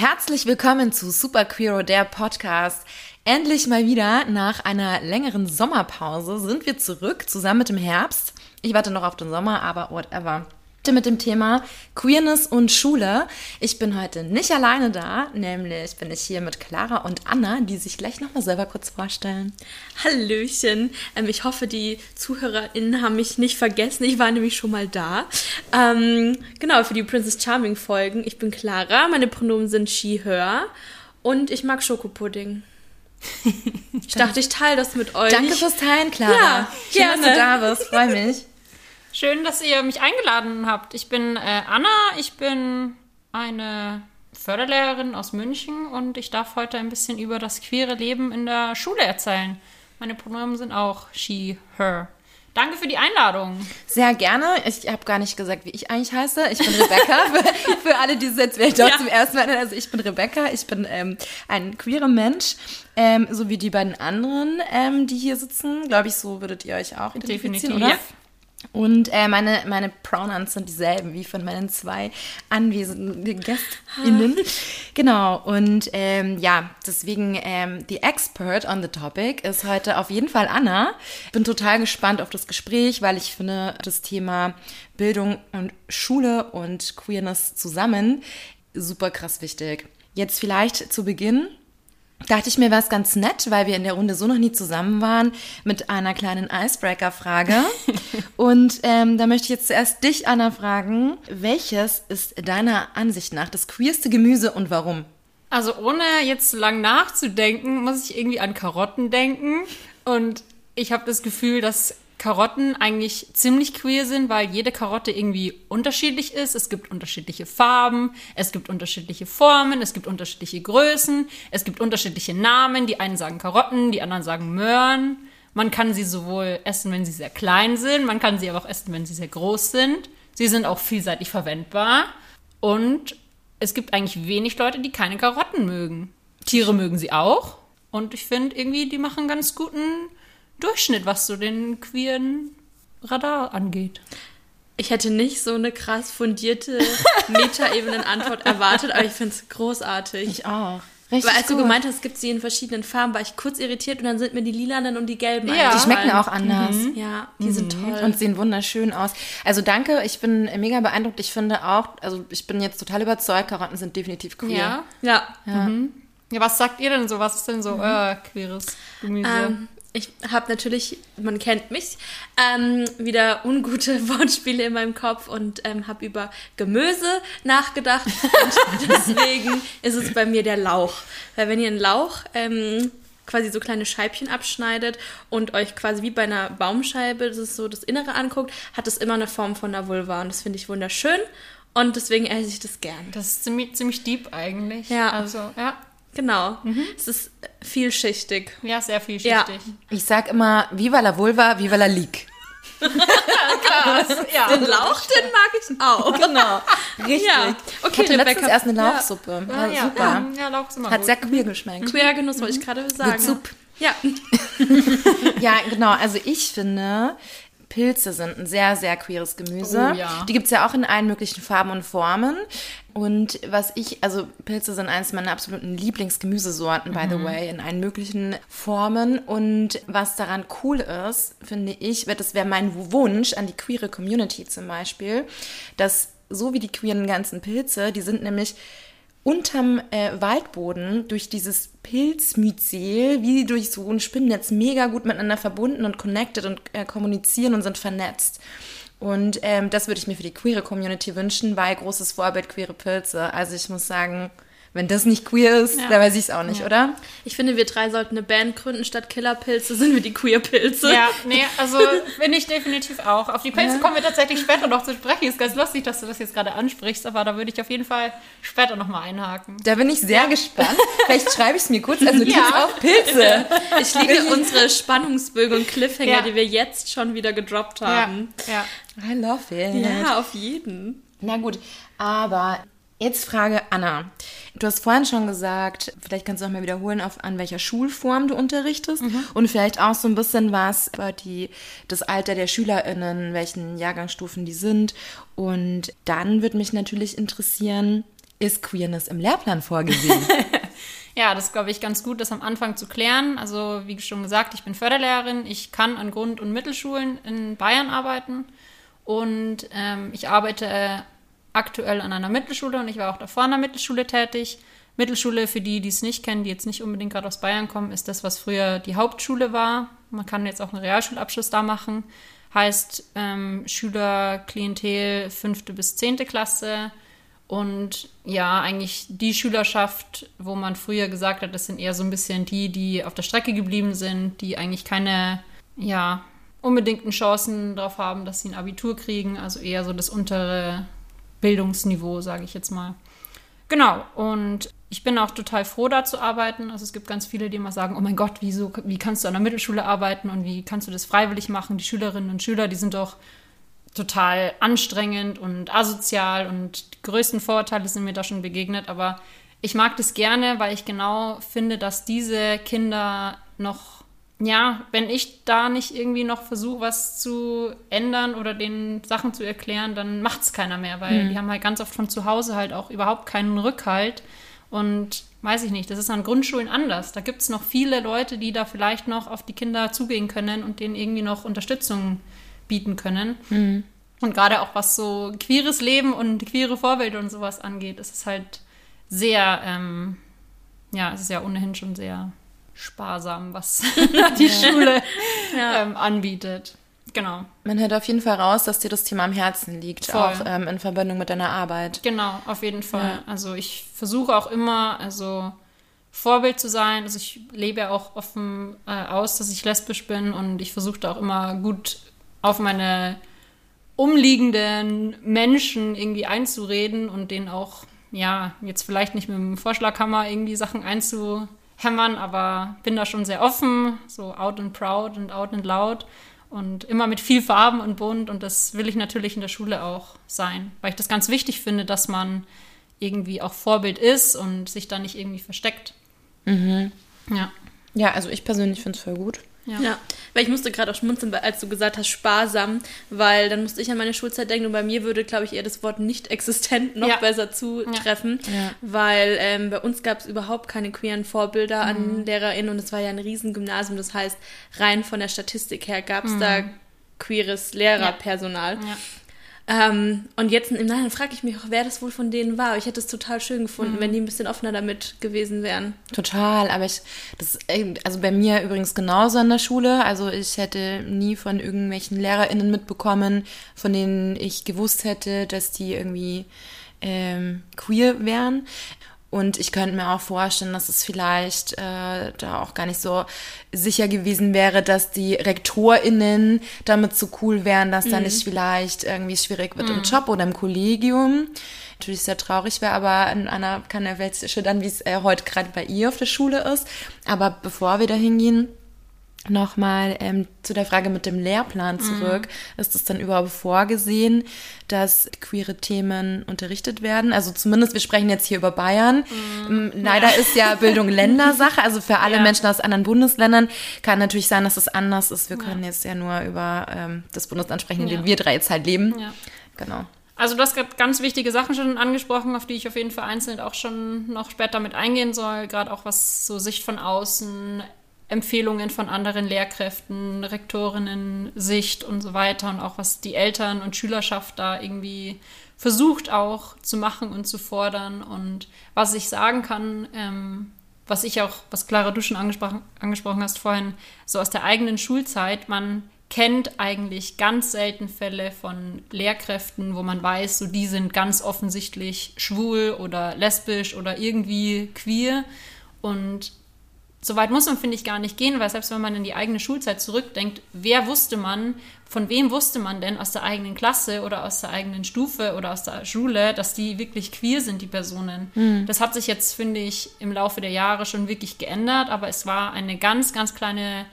Herzlich willkommen zu Super Queero, der Podcast. Endlich mal wieder nach einer längeren Sommerpause sind wir zurück, zusammen mit dem Herbst. Ich warte noch auf den Sommer, aber whatever mit dem Thema Queerness und Schule. Ich bin heute nicht alleine da, nämlich bin ich hier mit Clara und Anna, die sich gleich nochmal selber kurz vorstellen. Hallöchen. Ähm, ich hoffe, die ZuhörerInnen haben mich nicht vergessen. Ich war nämlich schon mal da. Ähm, genau, für die Princess Charming Folgen. Ich bin Clara, meine Pronomen sind she, her und ich mag Schokopudding. ich dachte, ich teile das mit euch. Danke fürs Teilen, Clara. Ja, Schön, gerne. dass du da bist. Freue mich. Schön, dass ihr mich eingeladen habt. Ich bin äh, Anna, ich bin eine Förderlehrerin aus München und ich darf heute ein bisschen über das queere Leben in der Schule erzählen. Meine Pronomen sind auch she, her. Danke für die Einladung. Sehr gerne. Ich habe gar nicht gesagt, wie ich eigentlich heiße. Ich bin Rebecca. für, für, alle, die es jetzt vielleicht dort ja. zum ersten Mal Also ich bin Rebecca. Ich bin ähm, ein queerer Mensch. Ähm, so wie die beiden anderen, ähm, die hier sitzen. Glaube ich, so würdet ihr euch auch identifizieren, Definitiv. oder? Ja. Und äh, meine, meine Pronouns sind dieselben wie von meinen zwei anwesenden GästInnen. genau. Und ähm, ja, deswegen ähm, die Expert on the topic ist heute auf jeden Fall Anna. Bin total gespannt auf das Gespräch, weil ich finde, das Thema Bildung und Schule und Queerness zusammen super krass wichtig. Jetzt vielleicht zu Beginn dachte ich mir, war es ganz nett, weil wir in der Runde so noch nie zusammen waren, mit einer kleinen Icebreaker-Frage. und ähm, da möchte ich jetzt zuerst dich, Anna, fragen, welches ist deiner Ansicht nach das queerste Gemüse und warum? Also ohne jetzt zu lang nachzudenken, muss ich irgendwie an Karotten denken. Und ich habe das Gefühl, dass Karotten eigentlich ziemlich queer sind, weil jede Karotte irgendwie unterschiedlich ist. Es gibt unterschiedliche Farben, es gibt unterschiedliche Formen, es gibt unterschiedliche Größen, es gibt unterschiedliche Namen. Die einen sagen Karotten, die anderen sagen Möhren. Man kann sie sowohl essen, wenn sie sehr klein sind, man kann sie aber auch essen, wenn sie sehr groß sind. Sie sind auch vielseitig verwendbar. Und es gibt eigentlich wenig Leute, die keine Karotten mögen. Tiere mögen sie auch. Und ich finde irgendwie, die machen ganz guten Durchschnitt, was so den queeren Radar angeht. Ich hätte nicht so eine krass fundierte Metaebenen-Antwort erwartet, aber ich finde es großartig. Ich auch. Richtig Weil als gut. du gemeint hast, es gibt sie in verschiedenen Farben, war ich kurz irritiert und dann sind mir die lilanen und die gelben Ja, die schmecken auch anders. Mhm. Ja, die mhm. sind toll. Und sehen wunderschön aus. Also danke, ich bin mega beeindruckt. Ich finde auch, also ich bin jetzt total überzeugt, Karotten sind definitiv queer. Ja. Ja. Ja, mhm. ja was sagt ihr denn so? Was ist denn so mhm. euer queeres Gemüse? Ähm, ich habe natürlich, man kennt mich, ähm, wieder ungute Wortspiele in meinem Kopf und ähm, habe über Gemüse nachgedacht. Und deswegen ist es bei mir der Lauch. Weil wenn ihr einen Lauch ähm, quasi so kleine Scheibchen abschneidet und euch quasi wie bei einer Baumscheibe, das ist so das Innere anguckt, hat es immer eine Form von einer Vulva. Und das finde ich wunderschön. Und deswegen esse ich das gern. Das ist ziemlich, ziemlich deep eigentlich. Ja. Also, ja. Genau. Mhm. Es ist vielschichtig. Ja, sehr vielschichtig. Ja. Ich sag immer, viva la vulva, viva la leak. Krass, ja. Den Lauch, den mag ich auch. Genau. Richtig. Ja. Okay, ich hatte letztens erst eine Lauchsuppe. Ja. Ja, super. Ja, Lauch ist immer Hat gut. sehr queer geschmeckt. Queer Genuss, wollte ich gerade sagen. Mit Sup. Ja. ja, genau. Also ich finde, Pilze sind ein sehr, sehr queeres Gemüse. Oh, ja. Die gibt es ja auch in allen möglichen Farben und Formen. Und was ich, also Pilze sind eines meiner absoluten Lieblingsgemüsesorten, by mhm. the way, in allen möglichen Formen. Und was daran cool ist, finde ich, das wäre mein Wunsch an die queere Community zum Beispiel, dass so wie die queeren ganzen Pilze, die sind nämlich unterm äh, Waldboden durch dieses Pilzmyzel, wie durch so ein Spinnennetz, mega gut miteinander verbunden und connected und äh, kommunizieren und sind vernetzt. Und ähm, das würde ich mir für die queere Community wünschen, weil großes Vorbild queere Pilze. Also ich muss sagen, wenn das nicht queer ist, ja. dann weiß ich es auch nicht, ja. oder? Ich finde, wir drei sollten eine Band gründen. Statt Killerpilze sind wir die Queerpilze. Ja, nee, also bin ich definitiv auch. Auf die Pilze ja. kommen wir tatsächlich später noch zu sprechen. Ist ganz lustig, dass du das jetzt gerade ansprichst, aber da würde ich auf jeden Fall später nochmal einhaken. Da bin ich sehr gespannt. Vielleicht schreibe ich es mir kurz als Notiz ja. auf Pilze. Ich liebe unsere Spannungsbögen und Cliffhanger, die wir jetzt schon wieder gedroppt haben. Ja. I love it. Ja, auf jeden. Na gut, aber Jetzt Frage Anna. Du hast vorhin schon gesagt, vielleicht kannst du noch mal wiederholen, auf, an welcher Schulform du unterrichtest mhm. und vielleicht auch so ein bisschen was über die, das Alter der SchülerInnen, welchen Jahrgangsstufen die sind. Und dann würde mich natürlich interessieren, ist Queerness im Lehrplan vorgesehen? Ja, das glaube ich ganz gut, das am Anfang zu klären. Also wie schon gesagt, ich bin Förderlehrerin. Ich kann an Grund- und Mittelschulen in Bayern arbeiten und ähm, ich arbeite aktuell an einer Mittelschule und ich war auch davor an der Mittelschule tätig. Mittelschule, für die, die es nicht kennen, die jetzt nicht unbedingt gerade aus Bayern kommen, ist das, was früher die Hauptschule war. Man kann jetzt auch einen Realschulabschluss da machen. Heißt ähm, Schüler, Klientel, fünfte bis zehnte Klasse. Und ja, eigentlich die Schülerschaft, wo man früher gesagt hat, das sind eher so ein bisschen die, die auf der Strecke geblieben sind, die eigentlich keine, ja, unbedingten Chancen darauf haben, dass sie ein Abitur kriegen. Also eher so das untere Bildungsniveau, sage ich jetzt mal. Genau, und ich bin auch total froh, da zu arbeiten. Also es gibt ganz viele, die immer sagen, oh mein Gott, wieso, wie kannst du an der Mittelschule arbeiten und wie kannst du das freiwillig machen? Die Schülerinnen und Schüler, die sind doch total anstrengend und asozial und die größten Vorurteile sind mir da schon begegnet. Aber ich mag das gerne, weil ich genau finde, dass diese Kinder noch ja, wenn ich da nicht irgendwie noch versuche, was zu ändern oder den Sachen zu erklären, dann macht es keiner mehr, weil mhm. die haben halt ganz oft von zu Hause halt auch überhaupt keinen Rückhalt. Und weiß ich nicht, das ist an Grundschulen anders. Da gibt es noch viele Leute, die da vielleicht noch auf die Kinder zugehen können und denen irgendwie noch Unterstützung bieten können. Mhm. Und gerade auch was so queeres Leben und queere Vorbilder und sowas angeht, ist es halt sehr, ähm, ja, es ist ja ohnehin schon sehr sparsam, was die Schule ja. ähm, anbietet. Genau. Man hört auf jeden Fall raus, dass dir das Thema am Herzen liegt, Voll. auch ähm, in Verbindung mit deiner Arbeit. Genau, auf jeden Fall. Ja. Also ich versuche auch immer, also Vorbild zu sein. Also ich lebe ja auch offen äh, aus, dass ich lesbisch bin und ich versuche da auch immer gut auf meine umliegenden Menschen irgendwie einzureden und denen auch, ja, jetzt vielleicht nicht mit dem Vorschlaghammer irgendwie Sachen einzu hämmern, aber bin da schon sehr offen, so out and proud und out and loud und immer mit viel Farben und bunt und das will ich natürlich in der Schule auch sein, weil ich das ganz wichtig finde, dass man irgendwie auch Vorbild ist und sich da nicht irgendwie versteckt. Mhm. Ja. Ja, also ich persönlich finde es voll gut. Ja. ja. weil ich musste gerade auch schmunzeln, als du gesagt hast, sparsam, weil dann musste ich an meine Schulzeit denken und bei mir würde, glaube ich, eher das Wort nicht existent noch ja. besser zutreffen, ja. weil ähm, bei uns gab es überhaupt keine queeren Vorbilder mhm. an LehrerInnen und es war ja ein Riesengymnasium, das heißt, rein von der Statistik her gab es mhm. da queeres Lehrerpersonal. Ja. Ähm, und jetzt im Nachhinein frage ich mich auch, wer das wohl von denen war. Ich hätte es total schön gefunden, mhm. wenn die ein bisschen offener damit gewesen wären. Total, aber ich, das, also bei mir übrigens genauso an der Schule. Also ich hätte nie von irgendwelchen LehrerInnen mitbekommen, von denen ich gewusst hätte, dass die irgendwie ähm, queer wären. Und ich könnte mir auch vorstellen, dass es vielleicht äh, da auch gar nicht so sicher gewesen wäre, dass die RektorInnen damit so cool wären, dass mhm. da nicht vielleicht irgendwie schwierig wird mhm. im Job oder im Kollegium. Natürlich sehr traurig wäre, aber einer kann der Welt dann, wie es äh, heute gerade bei ihr auf der Schule ist. Aber bevor wir da hingehen, Nochmal ähm, zu der Frage mit dem Lehrplan mhm. zurück. Mhm. Ist es dann überhaupt vorgesehen, dass queere Themen unterrichtet werden? Also zumindest, wir sprechen jetzt hier über Bayern. Mhm. Ähm, leider ja. ist ja Bildung Ländersache. Also für alle ja. Menschen aus anderen Bundesländern kann natürlich sein, dass es anders ist. Wir ja. können jetzt ja nur über ähm, das Bundesland sprechen, in dem wir drei jetzt halt leben. Genau. Also du hast gerade ganz wichtige Sachen schon angesprochen, auf die ich auf jeden Fall einzeln auch schon noch später mit eingehen soll. Gerade auch was so Sicht von außen, Empfehlungen von anderen Lehrkräften, Rektorinnen, Sicht und so weiter und auch was die Eltern und Schülerschaft da irgendwie versucht auch zu machen und zu fordern. Und was ich sagen kann, ähm, was ich auch, was Clara du schon angesprochen, angesprochen hast vorhin, so aus der eigenen Schulzeit, man kennt eigentlich ganz selten Fälle von Lehrkräften, wo man weiß, so die sind ganz offensichtlich schwul oder lesbisch oder irgendwie queer. Und so weit muss man, finde ich, gar nicht gehen, weil selbst wenn man in die eigene Schulzeit zurückdenkt, wer wusste man, von wem wusste man denn aus der eigenen Klasse oder aus der eigenen Stufe oder aus der Schule, dass die wirklich queer sind, die Personen. Mhm. Das hat sich jetzt, finde ich, im Laufe der Jahre schon wirklich geändert, aber es war eine ganz, ganz kleine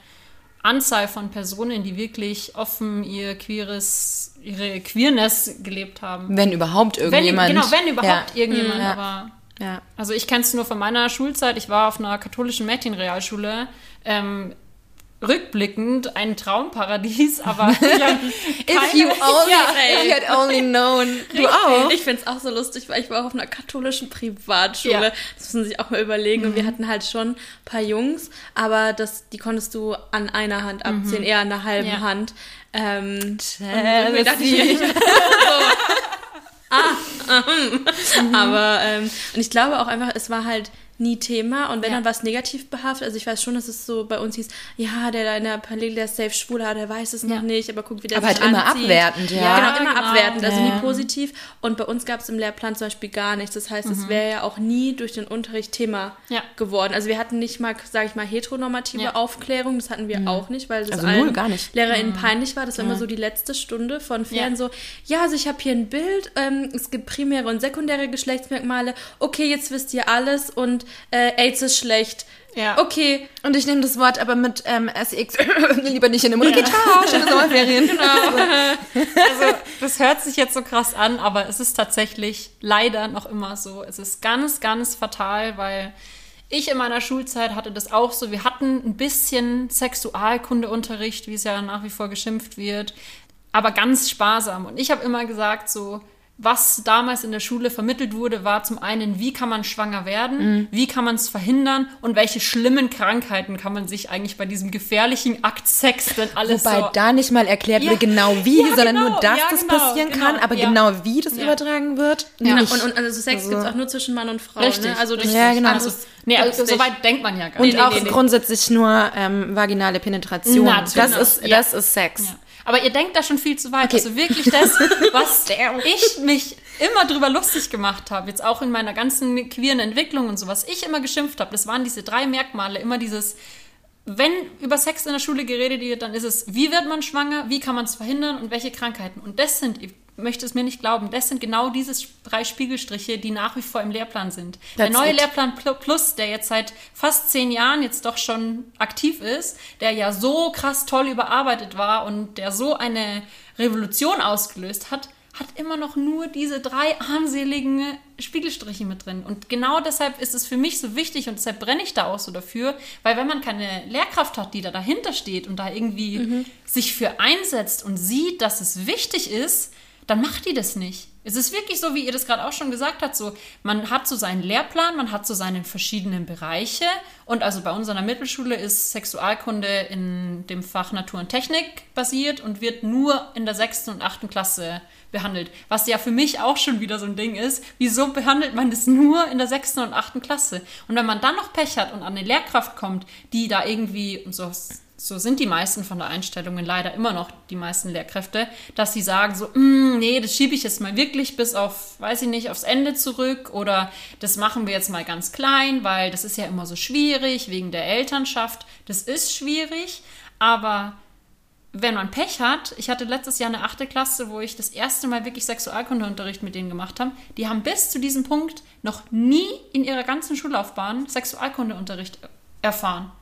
Anzahl von Personen, die wirklich offen ihr queeres, ihre Queerness gelebt haben. Wenn überhaupt irgendjemand. Wenn, genau, wenn überhaupt ja. irgendjemand, ja. aber ja. Also ich kenne es nur von meiner Schulzeit. Ich war auf einer katholischen Mädchenrealschule. Ähm, rückblickend ein Traumparadies, aber ich If you only, Ja, if you had only known. Du auch? Ich finde es auch so lustig, weil ich war auf einer katholischen Privatschule. Ja. Das muss man sich auch mal überlegen. Und wir hatten halt schon ein paar Jungs, aber das, die konntest du an einer Hand abziehen, eher an der halben Ja. Hand. Ähm, und irgendwie dachte ich, Jealousy. so, ah. aber ähm, und ich glaube auch einfach, es war halt nie Thema und wenn Ja. dann was negativ behaftet, also ich weiß schon, dass es so bei uns hieß, ja, der da in der Parallel, der ist safe schwul, aber der weiß es noch Ja. nicht, aber guck, wie der Aber sich halt immer anzieht. abwertend, ja. Ja, genau, immer genau. abwertend, also nie positiv. Und bei uns gab es im Lehrplan zum Beispiel gar nichts. Das heißt, es wäre ja auch nie durch den Unterricht Thema geworden. Also wir hatten nicht mal, sage ich mal, heteronormative. Aufklärung. Das hatten wir auch nicht, weil das Also allen null, gar nicht. LehrerInnen peinlich war. Das war immer so die letzte Stunde von Fern so, ja, also ich habe hier ein Bild, ähm, es gibt primäre und sekundäre Geschlechtsmerkmale. Okay, jetzt wisst ihr alles und äh, AIDS ist schlecht. Ja. Okay, Und ich nehme das Wort aber mit ähm, SX lieber nicht in den Mund. Okay, ciao, schöne Sommerferien. Also, das hört sich jetzt so krass an, aber es ist tatsächlich leider noch immer so. Es ist ganz, ganz fatal, weil ich in meiner Schulzeit hatte das auch so. Wir hatten ein bisschen Sexualkundeunterricht, wie es ja nach wie vor geschimpft wird, aber ganz sparsam. Und ich habe immer gesagt, so, was damals in der Schule vermittelt wurde, war zum einen, wie kann man schwanger werden, wie kann man es verhindern und welche schlimmen Krankheiten kann man sich eigentlich bei diesem gefährlichen Akt Sex denn alles Wobei so da nicht mal erklärt Ja. wurde genau wie, Ja, sondern genau. nur, dass Ja, das genau, passieren genau. kann, aber Ja. genau wie das Ja. übertragen wird. Ja. nicht. und, und also Sex Also- gibt es auch nur zwischen Mann und Frau. Richtig, Ne? Also das Ja, genau. anderes Also, nee, also, gibt's so nicht. weit denkt man ja gar Und nicht. nee, auch nee, nee. grundsätzlich nur ähm, vaginale Penetration. Natürlich. Das ist, Ja. das ist Sex. Aber ihr denkt da schon viel zu weit. Okay. Also wirklich das, was ich mich immer drüber lustig gemacht habe, jetzt auch in meiner ganzen queeren Entwicklung und so, was ich immer geschimpft habe, das waren diese drei Merkmale, immer dieses, wenn über Sex in der Schule geredet wird, dann ist es, wie wird man schwanger, wie kann man es verhindern und welche Krankheiten. Und das sind, möchte es mir nicht glauben, das sind genau diese drei Spiegelstriche, die nach wie vor im Lehrplan sind. der That's neue it. Lehrplan Pl- Plus, der jetzt seit fast zehn Jahren jetzt doch schon aktiv ist, der ja so krass toll überarbeitet war und der so eine Revolution ausgelöst hat, hat immer noch nur diese drei armseligen Spiegelstriche mit drin. Und genau deshalb ist es für mich so wichtig und deshalb brenne ich da auch so dafür, weil wenn man keine Lehrkraft hat, die da dahinter steht und da irgendwie sich für einsetzt und sieht, dass es wichtig ist, dann macht die das nicht. Es ist wirklich so, wie ihr das gerade auch schon gesagt habt, so man hat so seinen Lehrplan, man hat so seine verschiedenen Bereiche und also bei uns an der Mittelschule ist Sexualkunde in dem Fach Natur und Technik basiert und wird nur in der sechsten und achten Klasse behandelt. Was ja für mich auch schon wieder so ein Ding ist, wieso behandelt man das nur in der sechsten und achten Klasse? Und wenn man dann noch Pech hat und an eine Lehrkraft kommt, die da irgendwie, und so, so sind die meisten von der Einstellungen leider immer noch, die meisten Lehrkräfte, dass sie sagen so, "Mm, nee, das schiebe ich jetzt mal wirklich bis auf, weiß ich nicht, aufs Ende zurück oder das machen wir jetzt mal ganz klein, weil das ist ja immer so schwierig wegen der Elternschaft. Das ist schwierig, aber wenn man Pech hat, ich hatte letztes Jahr eine achte Klasse, wo ich das erste Mal wirklich Sexualkundeunterricht mit denen gemacht habe, die haben bis zu diesem Punkt noch nie in ihrer ganzen Schullaufbahn Sexualkundeunterricht erfahren.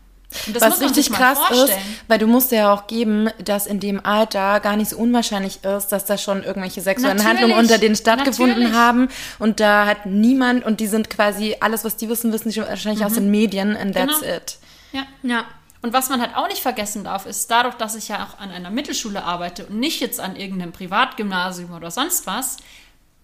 Und das Was richtig krass ist, weil du musst ja auch geben, dass in dem Alter gar nicht so unwahrscheinlich ist, dass da schon irgendwelche sexuellen Natürlich, Handlungen unter denen stattgefunden natürlich. haben und da hat niemand und die sind quasi alles, was die wissen, wissen die wahrscheinlich aus den Medien and that's Genau. it. Ja. Ja. Und was man halt auch nicht vergessen darf, ist dadurch, dass ich ja auch an einer Mittelschule arbeite und nicht jetzt an irgendeinem Privatgymnasium oder sonst was,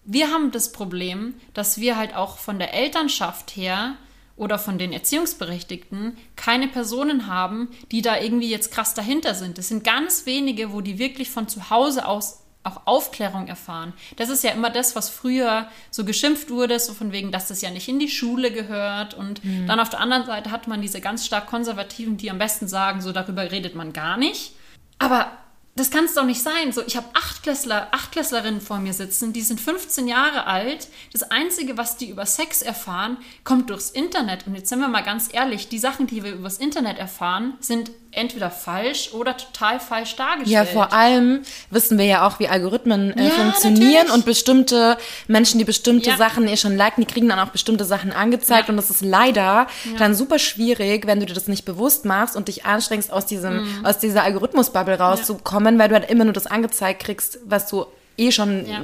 wir haben das Problem, dass wir halt auch von der Elternschaft her oder von den Erziehungsberechtigten keine Personen haben, die da irgendwie jetzt krass dahinter sind. Es sind ganz wenige, wo die wirklich von zu Hause aus auch Aufklärung erfahren. Das ist ja immer das, was früher so geschimpft wurde, so von wegen, dass das ja nicht in die Schule gehört. Und dann auf der anderen Seite hat man diese ganz stark Konservativen, die am besten sagen, so darüber redet man gar nicht. Aber das kann es doch nicht sein. So, ich habe Achtklässler, Achtklässlerinnen vor mir sitzen, die sind 15 Jahre alt. Das Einzige, was die über Sex erfahren, kommt durchs Internet. Und jetzt sind wir mal ganz ehrlich, die Sachen, die wir übers Internet erfahren, sind entweder falsch oder total falsch dargestellt. Ja, vor allem wissen wir ja auch, wie Algorithmen äh, Ja, funktionieren natürlich. und bestimmte Menschen, die bestimmte Ja. Sachen eh schon liken, die kriegen dann auch bestimmte Sachen angezeigt Ja. und das ist leider dann super schwierig, wenn du dir das nicht bewusst machst und dich anstrengst, aus diesem, Mhm. aus dieser Algorithmusbubble rauszukommen, weil du halt immer nur das angezeigt kriegst, was du eh schon Ja.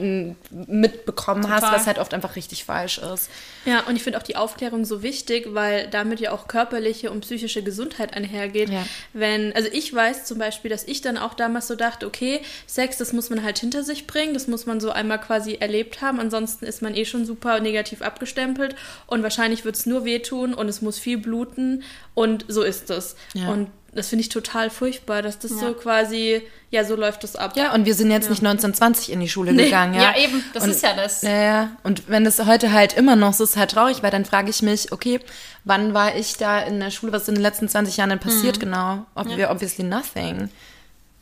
mitbekommen hast, Total. was halt oft einfach richtig falsch ist. Ja, und ich finde auch die Aufklärung so wichtig, weil damit ja auch körperliche und psychische Gesundheit einhergeht. Ja. Wenn, also ich weiß zum Beispiel, dass ich dann auch damals so dachte, okay, Sex, das muss man halt hinter sich bringen, das muss man so einmal quasi erlebt haben, ansonsten ist man eh schon super negativ abgestempelt und wahrscheinlich wird es nur wehtun und es muss viel bluten und so ist es. Ja. Und das finde ich total furchtbar, dass das Ja. so quasi, ja, so läuft das ab. Ja, und wir sind jetzt nicht 1920 in die Schule gegangen. Ja, Ja, eben, das und, ist ja das. Ja, ja. Und wenn das heute halt immer noch so ist, halt traurig, weil dann frage ich mich, okay, wann war ich da in der Schule, was ist in den letzten 20 Jahren denn passiert genau? Ob wir obviously nothing.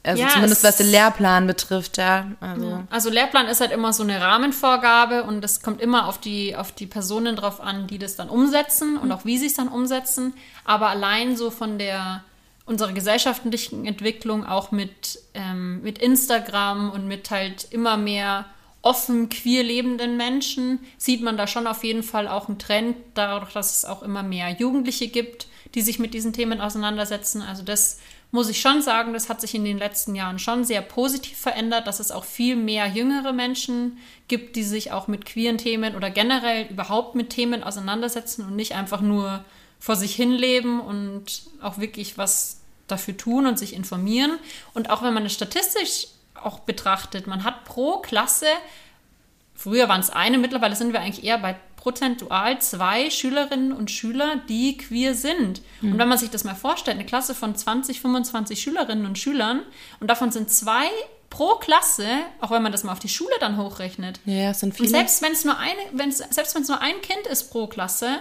Also Ja, zumindest es- was den Lehrplan betrifft, ja. Also. Also Lehrplan ist halt immer so eine Rahmenvorgabe und es kommt immer auf die, auf die Personen drauf an, die das dann umsetzen und auch wie sie es dann umsetzen. Aber allein so von der unserer gesellschaftlichen Entwicklung, auch mit, ähm, mit Instagram und mit halt immer mehr offen queer lebenden Menschen, sieht man da schon auf jeden Fall auch einen Trend, dadurch, dass es auch immer mehr Jugendliche gibt, die sich mit diesen Themen auseinandersetzen. Also das muss ich schon sagen, das hat sich in den letzten Jahren schon sehr positiv verändert, dass es auch viel mehr jüngere Menschen gibt, die sich auch mit queeren Themen oder generell überhaupt mit Themen auseinandersetzen und nicht einfach nur vor sich hinleben und auch wirklich was dafür tun und sich informieren. Und auch wenn man es statistisch auch betrachtet, man hat pro Klasse Früher waren es eine, mittlerweile sind wir eigentlich eher bei prozentual zwei Schülerinnen und Schüler, die queer sind. Und wenn man sich das mal vorstellt, eine Klasse von 20, 25 Schülerinnen und Schülern und davon sind zwei pro Klasse, auch wenn man das mal auf die Schule dann hochrechnet. Ja, sind Und viele. selbst wenn es nur eine, selbst wenn es nur ein Kind ist pro Klasse,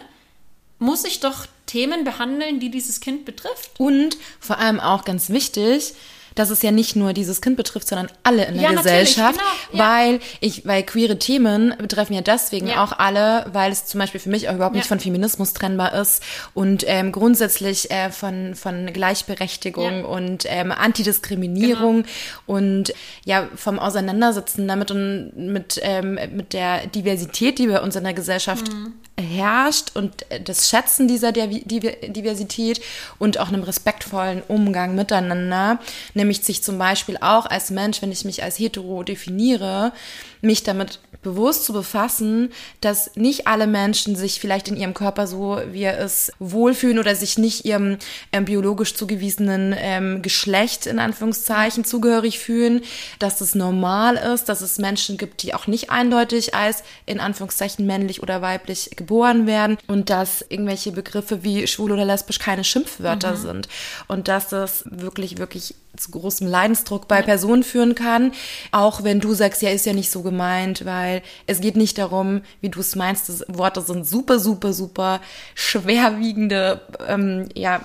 muss ich doch Themen behandeln, die dieses Kind betrifft. Und vor allem auch ganz wichtig, dass es ja nicht nur dieses Kind betrifft, sondern alle in der Ja, Gesellschaft, genau, ja. weil ich, weil queere Themen betreffen ja deswegen Ja. auch alle, weil es zum Beispiel für mich auch überhaupt nicht von Feminismus trennbar ist und ähm, grundsätzlich äh, von von Gleichberechtigung und ähm, Antidiskriminierung und ja vom Auseinandersetzen damit und mit ähm, mit der Diversität, die bei uns in der Gesellschaft Mhm. herrscht und äh, das Schätzen dieser Diversität und auch einem respektvollen Umgang miteinander, nämlich sich zum Beispiel auch als Mensch, wenn ich mich als hetero definiere, mich damit bewusst zu befassen, dass nicht alle Menschen sich vielleicht in ihrem Körper so, wie er ist, wohlfühlen oder sich nicht ihrem ähm, biologisch zugewiesenen ähm, Geschlecht in Anführungszeichen zugehörig fühlen, dass es normal ist, dass es Menschen gibt, die auch nicht eindeutig als in Anführungszeichen männlich oder weiblich geboren werden und dass irgendwelche Begriffe wie schwul oder lesbisch keine Schimpfwörter sind. Und dass das wirklich, wirklich zu großem Leidensdruck bei Personen führen kann, auch wenn du sagst, ja, ist ja nicht so gemeint, weil es geht nicht darum, wie du es meinst, das Worte sind super, super, super schwerwiegende, ähm, ja,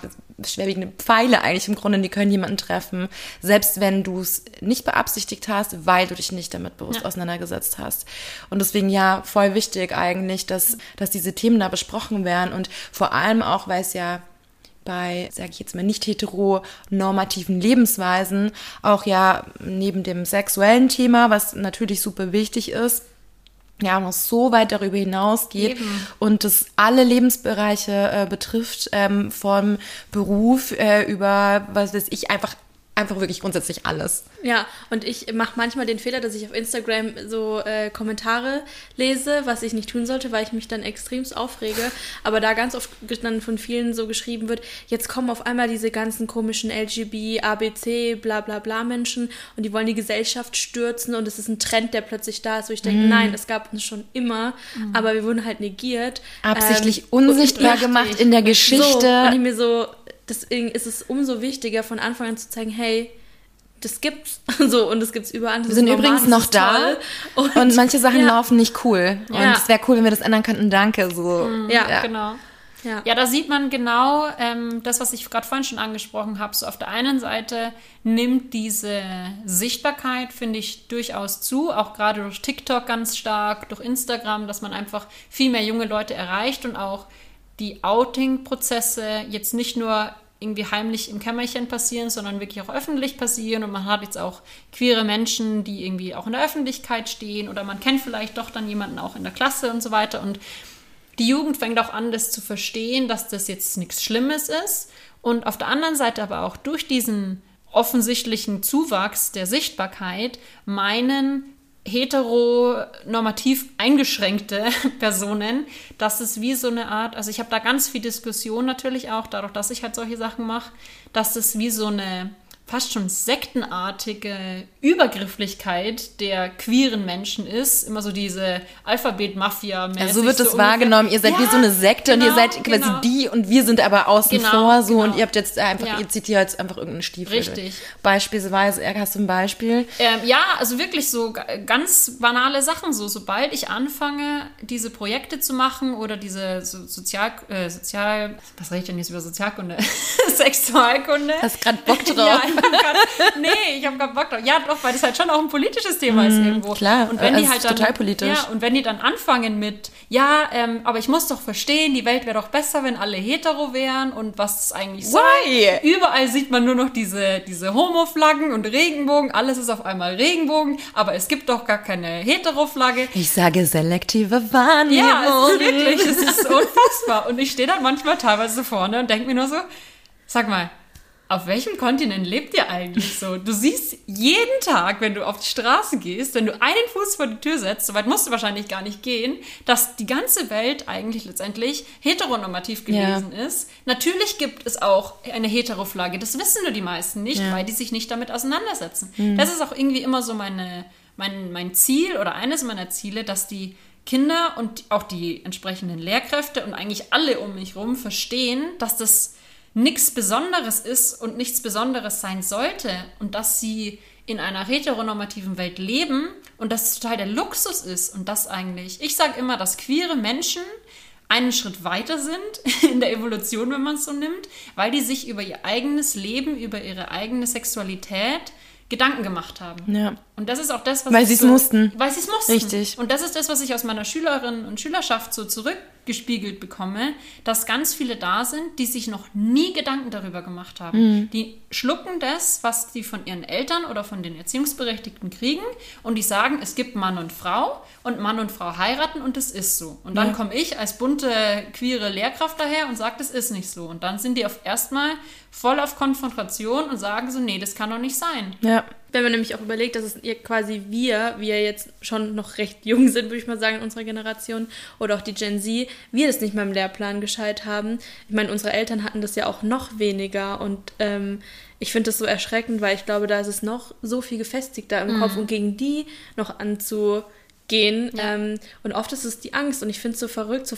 schwerwiegende Pfeile eigentlich im Grunde, die können jemanden treffen, selbst wenn du es nicht beabsichtigt hast, weil du dich nicht damit bewusst Ja. auseinandergesetzt hast. Und deswegen ja, voll wichtig eigentlich, dass, dass diese Themen da besprochen werden und vor allem auch, weil es ja bei, sage ich jetzt mal, nicht heteronormativen Lebensweisen auch ja neben dem sexuellen Thema, was natürlich super wichtig ist, ja noch so weit darüber hinausgeht Eben. und das alle Lebensbereiche äh, betrifft, ähm, vom Beruf äh, über, was weiß ich, einfach einfach wirklich grundsätzlich alles. Ja, und ich mache manchmal den Fehler, dass ich auf Instagram so äh, Kommentare lese, was ich nicht tun sollte, weil ich mich dann extremst aufrege. Aber da ganz oft dann von vielen so geschrieben wird, jetzt kommen auf einmal diese ganzen komischen LGB, ABC, bla bla bla Menschen und die wollen die Gesellschaft stürzen und es ist ein Trend, der plötzlich da ist, wo ich denke, nein, es gab uns schon immer, aber wir wurden halt negiert. Absichtlich Ähm, unsichtbar gemacht in der Geschichte. So, und ich mir so, deswegen ist es umso wichtiger, von Anfang an zu zeigen, hey, das gibt's. So, und das gibt's überall. Das Wir sind normal, übrigens noch da toll. und, manche Sachen ja, laufen nicht cool. Und Ja. es wäre cool, wenn wir das ändern könnten. Danke. So. Ja, Genau. Ja. Ja, da sieht man genau ähm, das, was ich gerade vorhin schon angesprochen habe. So auf der einen Seite nimmt diese Sichtbarkeit, finde ich, durchaus zu, auch gerade durch TikTok ganz stark, durch Instagram, dass man einfach viel mehr junge Leute erreicht und auch die Outing-Prozesse jetzt nicht nur irgendwie heimlich im Kämmerchen passieren, sondern wirklich auch öffentlich passieren. Und man hat jetzt auch queere Menschen, die irgendwie auch in der Öffentlichkeit stehen oder man kennt vielleicht doch dann jemanden auch in der Klasse und so weiter. Und die Jugend fängt auch an, das zu verstehen, dass das jetzt nichts Schlimmes ist. Und auf der anderen Seite aber auch durch diesen offensichtlichen Zuwachs der Sichtbarkeit meinen heteronormativ eingeschränkte Personen, dass es wie so eine Art, also ich habe da ganz viel Diskussion natürlich auch, dadurch, dass ich halt solche Sachen mache, dass es wie so eine fast schon sektenartige Übergrifflichkeit der queeren Menschen ist. Immer so diese Alphabet-Mafia. Ja, so wird es so wahrgenommen. Ihr seid ja, wie so eine Sekte genau, und ihr genau, seid quasi genau. die und wir sind aber außen genau, vor so und genau. ihr habt jetzt einfach, ja. ihr zieht hier jetzt einfach irgendeinen Stiefel. Richtig. Beispielsweise, hast du ein Beispiel? Ähm, ja, also wirklich so ganz banale Sachen so. Sobald ich anfange, diese Projekte zu machen oder diese so Sozial, äh, Sozial, was rede ich denn jetzt über Sozialkunde? Sexualkunde. Hast gerade Bock drauf. ja, grad, nee, ich habe keinen Bock drauf. Ja, doch, weil das halt schon auch ein politisches Thema ist mhm, irgendwo. Klar, und wenn also die halt dann, total politisch. Ja, und wenn die dann anfangen mit, ja, ähm, aber ich muss doch verstehen, die Welt wäre doch besser, wenn alle hetero wären und was das eigentlich. Why? Überall sieht man nur noch diese, diese Homo-Flaggen und Regenbogen, alles ist auf einmal Regenbogen, aber es gibt doch gar keine hetero-Flagge. Ich sage selektive Wahrnehmung. Ja, es ist wirklich, es ist unfassbar. Und ich stehe dann manchmal teilweise vorne und denke mir nur so, sag mal, auf welchem Kontinent lebt ihr eigentlich so? Du siehst jeden Tag, wenn du auf die Straße gehst, wenn du einen Fuß vor die Tür setzt, so weit musst du wahrscheinlich gar nicht gehen, dass die ganze Welt eigentlich letztendlich heteronormativ gewesen ja. ist. Natürlich gibt es auch eine Heteroflagge, das wissen nur die meisten nicht, ja. weil die sich nicht damit auseinandersetzen. Mhm. Das ist auch irgendwie immer so meine, mein, mein Ziel oder eines meiner Ziele, dass die Kinder und auch die entsprechenden Lehrkräfte und eigentlich alle um mich herum verstehen, dass das nichts Besonderes ist und nichts Besonderes sein sollte und dass sie in einer heteronormativen Welt leben und dass es total der Luxus ist und das eigentlich, ich sage immer, dass queere Menschen einen Schritt weiter sind in der Evolution, wenn man es so nimmt, weil die sich über ihr eigenes Leben, über ihre eigene Sexualität Gedanken gemacht haben. Ja. Und das ist auch das, was weil sie es so, mussten. Weil sie es mussten. Richtig. Und das ist das, was ich aus meiner Schülerinnen und Schülerschaft so zurückgespiegelt bekomme, dass ganz viele da sind, die sich noch nie Gedanken darüber gemacht haben. Mhm. Die schlucken das, was die von ihren Eltern oder von den Erziehungsberechtigten kriegen und die sagen, es gibt Mann und Frau und Mann und Frau heiraten und es ist so. Und dann ja. komme ich als bunte, queere Lehrkraft daher und sage, das ist nicht so. Und dann sind die auf erstmal voll auf Konfrontation und sagen so, nee, das kann doch nicht sein. Ja. Wenn man nämlich auch überlegt, dass es quasi wir, wir jetzt schon noch recht jung sind, würde ich mal sagen, in unserer Generation, oder auch die Gen Z, wir das nicht mal im Lehrplan gescheit haben. Ich meine, unsere Eltern hatten das ja auch noch weniger und ähm, ich finde das so erschreckend, weil ich glaube, da ist es noch so viel gefestigter im mhm. Kopf und gegen die noch anzu gehen. Ja. Ähm, und oft ist es die Angst und ich finde es so verrückt, so,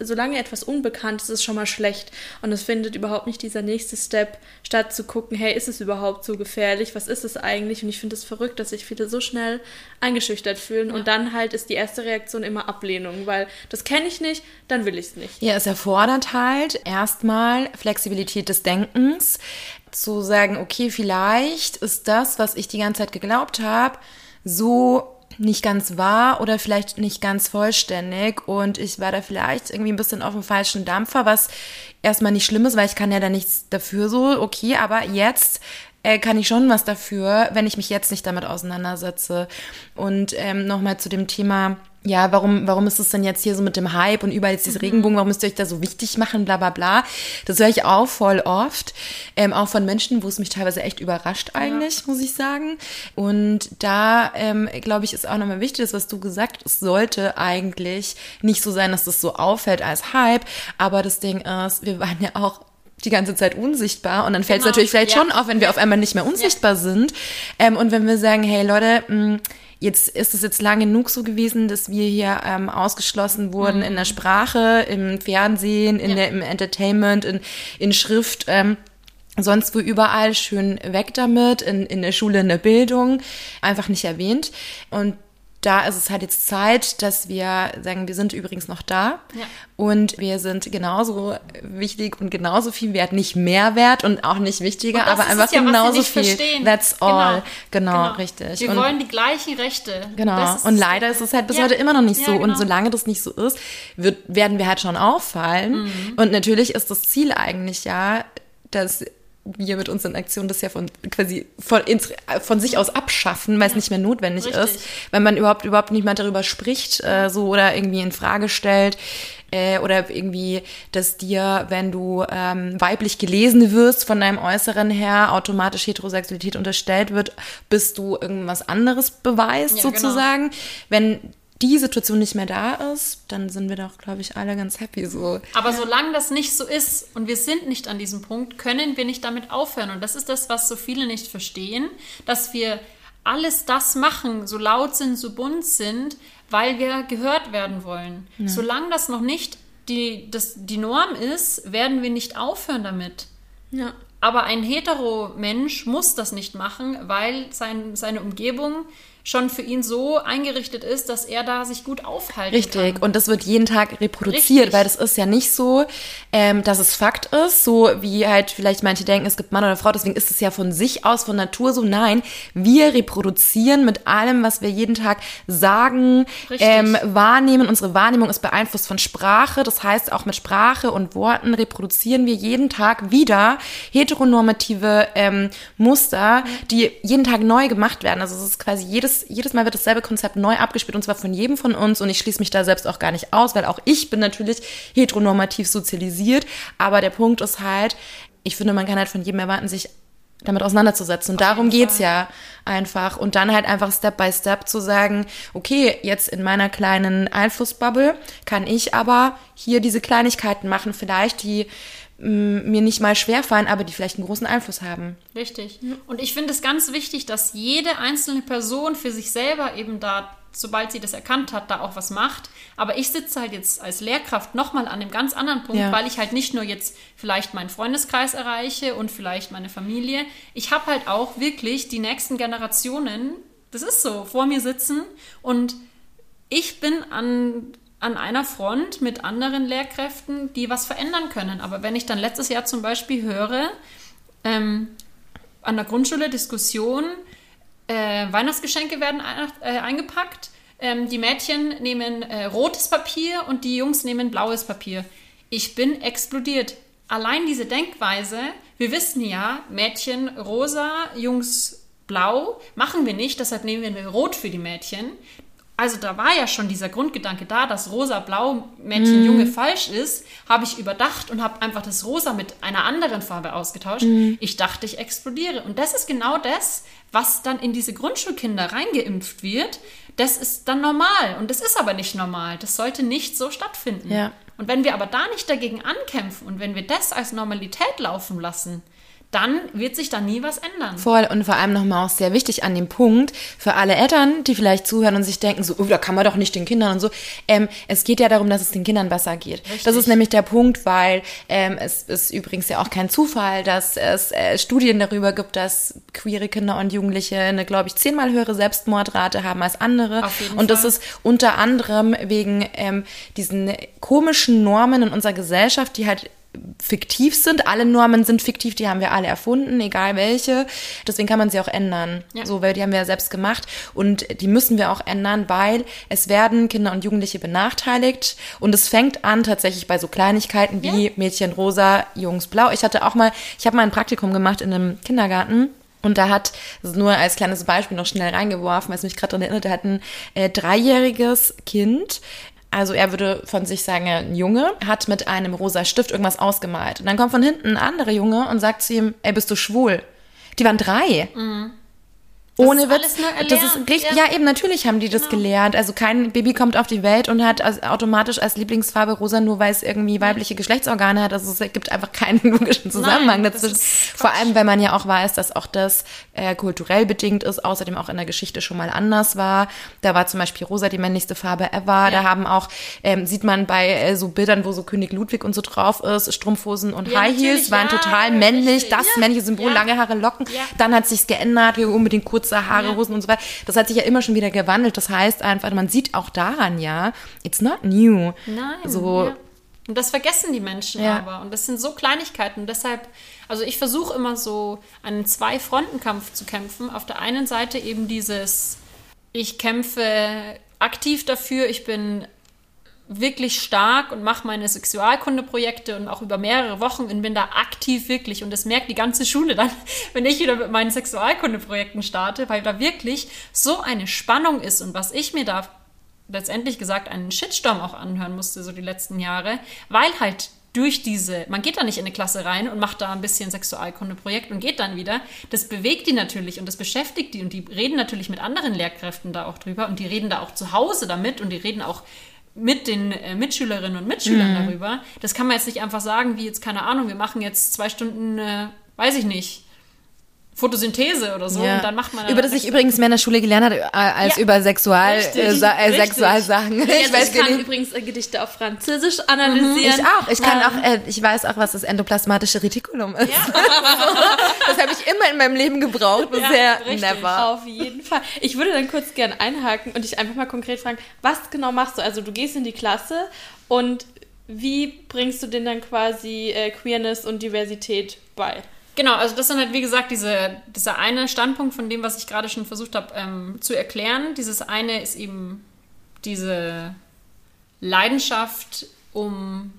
solange etwas unbekannt ist, ist es schon mal schlecht. Und es findet überhaupt nicht dieser nächste Step statt zu gucken, hey, ist es überhaupt so gefährlich? Was ist es eigentlich? Und ich finde es verrückt, dass sich viele so schnell eingeschüchtert fühlen. Ja. Und dann halt ist die erste Reaktion immer Ablehnung, weil das kenne ich nicht, dann will ich es nicht. Ja, es erfordert halt erstmal Flexibilität des Denkens, zu sagen, okay, vielleicht ist das, was ich die ganze Zeit geglaubt habe, so nicht ganz wahr oder vielleicht nicht ganz vollständig und ich war da vielleicht irgendwie ein bisschen auf dem falschen Dampfer, was erstmal nicht schlimm ist, weil ich kann ja da nichts dafür so, okay, aber jetzt äh, kann ich schon was dafür, wenn ich mich jetzt nicht damit auseinandersetze. Und ähm, nochmal zu dem Thema ja, warum, warum ist es denn jetzt hier so mit dem Hype und überall ist dieses mhm. Regenbogen, warum müsst ihr euch da so wichtig machen, bla bla bla. Das höre ich auch voll oft, ähm, auch von Menschen, wo es mich teilweise echt überrascht eigentlich, ja. muss ich sagen. Und da, ähm, glaube ich, ist auch nochmal wichtig, das, was du gesagt hast, es sollte eigentlich nicht so sein, dass das so auffällt als Hype, aber das Ding ist, wir waren ja auch die ganze Zeit unsichtbar und dann fällt es genau. natürlich vielleicht ja. schon auf, wenn wir auf einmal nicht mehr unsichtbar ja. sind ähm, und wenn wir sagen, hey Leute, mh, Jetzt ist es jetzt lange genug so gewesen, dass wir hier ähm, ausgeschlossen wurden mhm. in der Sprache, im Fernsehen, in ja. der, im Entertainment, in, in Schrift. Ähm, sonst wo überall schön weg damit, in, in der Schule, in der Bildung, einfach nicht erwähnt. Und da ist es halt jetzt Zeit, dass wir sagen, wir sind übrigens noch da ja. und wir sind genauso wichtig und genauso viel wert, nicht mehr wert und auch nicht wichtiger, aber einfach ja, genauso viel. Verstehen. That's all. Genau, genau, genau. richtig. Wir und, wollen die gleichen Rechte. Genau. Und leider ist es halt bis ja. heute immer noch nicht so. Genau. Und solange das nicht so ist, wird, werden wir halt schon auffallen. Mhm. Und natürlich ist das Ziel eigentlich ja, dass wir mit unseren Aktionen das ja von quasi von, von sich aus abschaffen, weil es nicht mehr notwendig Richtig. ist, wenn man überhaupt überhaupt nicht mehr darüber spricht, äh, so oder irgendwie in Frage stellt. äh, oder irgendwie, dass dir, wenn du ähm, weiblich gelesen wirst von deinem Äußeren her, automatisch Heterosexualität unterstellt wird, bis du irgendwas anderes beweist Ja, genau. sozusagen. Wenn die Situation nicht mehr da ist, dann sind wir doch, glaube ich, alle ganz happy so. Aber solange das nicht so ist und wir sind nicht an diesem Punkt, können wir nicht damit aufhören. Und das ist das, was so viele nicht verstehen, dass wir alles das machen, so laut sind, so bunt sind, weil wir gehört werden wollen. Solange das noch nicht die, das, die Norm ist, werden wir nicht aufhören damit. Ja. Aber ein Hetero-Mensch muss das nicht machen, weil sein, seine Umgebung schon für ihn so eingerichtet ist, dass er da sich gut aufhalten Richtig, kann. und das wird jeden Tag reproduziert, Richtig. weil das ist ja nicht so, ähm, dass es Fakt ist, so wie halt vielleicht manche denken, es gibt Mann oder Frau, deswegen ist es ja von sich aus, von Natur so. Nein, wir reproduzieren mit allem, was wir jeden Tag sagen, Richtig. ähm, wahrnehmen. Unsere Wahrnehmung ist beeinflusst von Sprache, das heißt auch mit Sprache und Worten reproduzieren wir jeden Tag wieder heteronormative ähm, Muster, die jeden Tag neu gemacht werden. Also es ist quasi jedes, jedes Mal wird dasselbe Konzept neu abgespielt und zwar von jedem von uns und ich schließe mich da selbst auch gar nicht aus, weil auch ich bin natürlich heteronormativ sozialisiert, aber der Punkt ist halt, ich finde, man kann halt von jedem erwarten, sich damit auseinanderzusetzen. Und darum geht's Fall. ja einfach. Und dann halt einfach Step by Step zu sagen, okay, jetzt in meiner kleinen Einflussbubble kann ich aber hier diese Kleinigkeiten machen, vielleicht die mir nicht mal schwerfallen, aber die vielleicht einen großen Einfluss haben. Richtig. Und ich finde es ganz wichtig, dass jede einzelne Person für sich selber eben da, sobald sie das erkannt hat, da auch was macht. Aber ich sitze halt jetzt als Lehrkraft nochmal an einem ganz anderen Punkt, Ja. weil ich halt nicht nur jetzt vielleicht meinen Freundeskreis erreiche und vielleicht meine Familie. Ich habe halt auch wirklich die nächsten Generationen, das ist so, vor mir sitzen und ich bin an, an einer Front mit anderen Lehrkräften, die was verändern können. Aber wenn ich dann letztes Jahr zum Beispiel höre, ähm, an der Grundschule Diskussion, äh, Weihnachtsgeschenke werden ein, äh, eingepackt, ähm, die Mädchen nehmen äh, rotes Papier und die Jungs nehmen blaues Papier. Ich bin explodiert. Allein diese Denkweise, wir wissen ja, Mädchen rosa, Jungs blau, machen wir nicht, deshalb nehmen wir rot für die Mädchen. Also da war ja schon dieser Grundgedanke da, dass rosa-blau Mädchen Junge falsch ist, habe ich überdacht und habe einfach das rosa mit einer anderen Farbe ausgetauscht. Ich dachte, ich explodiere. Und das ist genau das, was dann in diese Grundschulkinder reingeimpft wird. Das ist dann normal. Und das ist aber nicht normal. Das sollte nicht so stattfinden. Ja. Und wenn wir aber da nicht dagegen ankämpfen und wenn wir das als Normalität laufen lassen, dann wird sich da nie was ändern. Voll und vor allem nochmal auch sehr wichtig an dem Punkt für alle Eltern, die vielleicht zuhören und sich denken, so, oh, da kann man doch nicht den Kindern und so. Ähm, es geht ja darum, dass es den Kindern besser geht. Das ist nämlich der Punkt, weil ähm, es ist übrigens ja auch kein Zufall, dass es äh, Studien darüber gibt, dass queere Kinder und Jugendliche eine, glaube ich, zehnmal höhere Selbstmordrate haben als andere. Auf jeden und das Fall. ist unter anderem wegen ähm, diesen komischen Normen in unserer Gesellschaft, die halt fiktiv sind. Alle Normen sind fiktiv, die haben wir alle erfunden, egal welche. Deswegen kann man sie auch ändern. Ja. So, weil die haben wir ja selbst gemacht und die müssen wir auch ändern, weil es werden Kinder und Jugendliche benachteiligt und es fängt an tatsächlich bei so Kleinigkeiten wie Ja. Mädchen rosa, Jungs blau. Ich hatte auch mal, ich habe mal ein Praktikum gemacht in einem Kindergarten. Und da hat, nur als kleines Beispiel noch schnell reingeworfen, weil es mich gerade daran erinnert, da hat ein äh, dreijähriges Kind, also er würde von sich sagen, ein Junge, hat mit einem rosa Stift irgendwas ausgemalt. Und dann kommt von hinten ein anderer Junge und sagt zu ihm, ey, bist du schwul? Die waren drei. Ohne ist Witz. das ist richtig, ja. ja. eben, natürlich haben die das Genau. gelernt. Also kein Baby kommt auf die Welt und hat als, automatisch als Lieblingsfarbe rosa, nur weil es irgendwie weibliche Geschlechtsorgane hat. Also es gibt einfach keinen logischen Zusammenhang Nein, dazwischen. Vor allem, wenn man ja auch weiß, dass auch das äh, kulturell bedingt ist, außerdem auch in der Geschichte schon mal anders war. Da war zum Beispiel rosa die männlichste Farbe ever. Da haben auch, ähm, sieht man bei äh, so Bildern, wo so König Ludwig und so drauf ist, Strumpfhosen und Ja, High Heels waren ja, total männlich. Das Ja, männliche Symbol, ja. lange Haare, Locken. Ja. Dann hat sich's geändert, wir unbedingt kurze Haare, Ja. Hosen und so weiter. Das hat sich ja immer schon wieder gewandelt. Das heißt einfach, man sieht auch daran ja, it's not new. Nein. So, ja. Und das vergessen die Menschen Ja. aber. Und das sind so Kleinigkeiten. Und deshalb, also ich versuche immer so einen Zwei-Fronten-Kampf zu kämpfen. Auf der einen Seite eben dieses, ich kämpfe aktiv dafür, ich bin wirklich stark und mache meine Sexualkundeprojekte und auch über mehrere Wochen und bin da aktiv wirklich und das merkt die ganze Schule dann, wenn ich wieder mit meinen Sexualkundeprojekten starte, weil da wirklich so eine Spannung ist und was ich mir da letztendlich gesagt einen Shitstorm auch anhören musste, so die letzten Jahre, weil halt durch diese, man geht da nicht in eine Klasse rein und macht da ein bisschen Sexualkunde-Projekt und geht dann wieder. Das bewegt die natürlich und das beschäftigt die und die reden natürlich mit anderen Lehrkräften da auch drüber und die reden da auch zu Hause damit und die reden auch mit den äh, Mitschülerinnen und Mitschülern Mhm. darüber. Das kann man jetzt nicht einfach sagen, wie jetzt, keine Ahnung, wir machen jetzt zwei Stunden, äh, weiß ich nicht, Photosynthese oder so Ja. und dann macht man über das ich übrigens mehr in der Schule gelernt habe, äh, als Ja. über Sexual, Richtig, äh, Sa- äh, richtig. Sexualsachen. Also Ich weiß ich kann nicht. übrigens äh, Gedichte auf Französisch analysieren. Ich auch. Ich kann Ähm, auch, äh, ich weiß auch, was das endoplasmatische Retikulum ist. das habe ich immer in meinem Leben gebraucht. Bisher richtig. never. Auf jeden Fall. Ich würde dann kurz gern einhaken und dich einfach mal konkret fragen, was genau machst du? Also du gehst in die Klasse und wie bringst du denn dann quasi äh, Queerness und Diversität bei? Genau, also das sind halt, wie gesagt, diese, dieser eine Standpunkt von dem, was ich gerade schon versucht habe ähm, zu erklären. Dieses eine ist eben diese Leidenschaft, um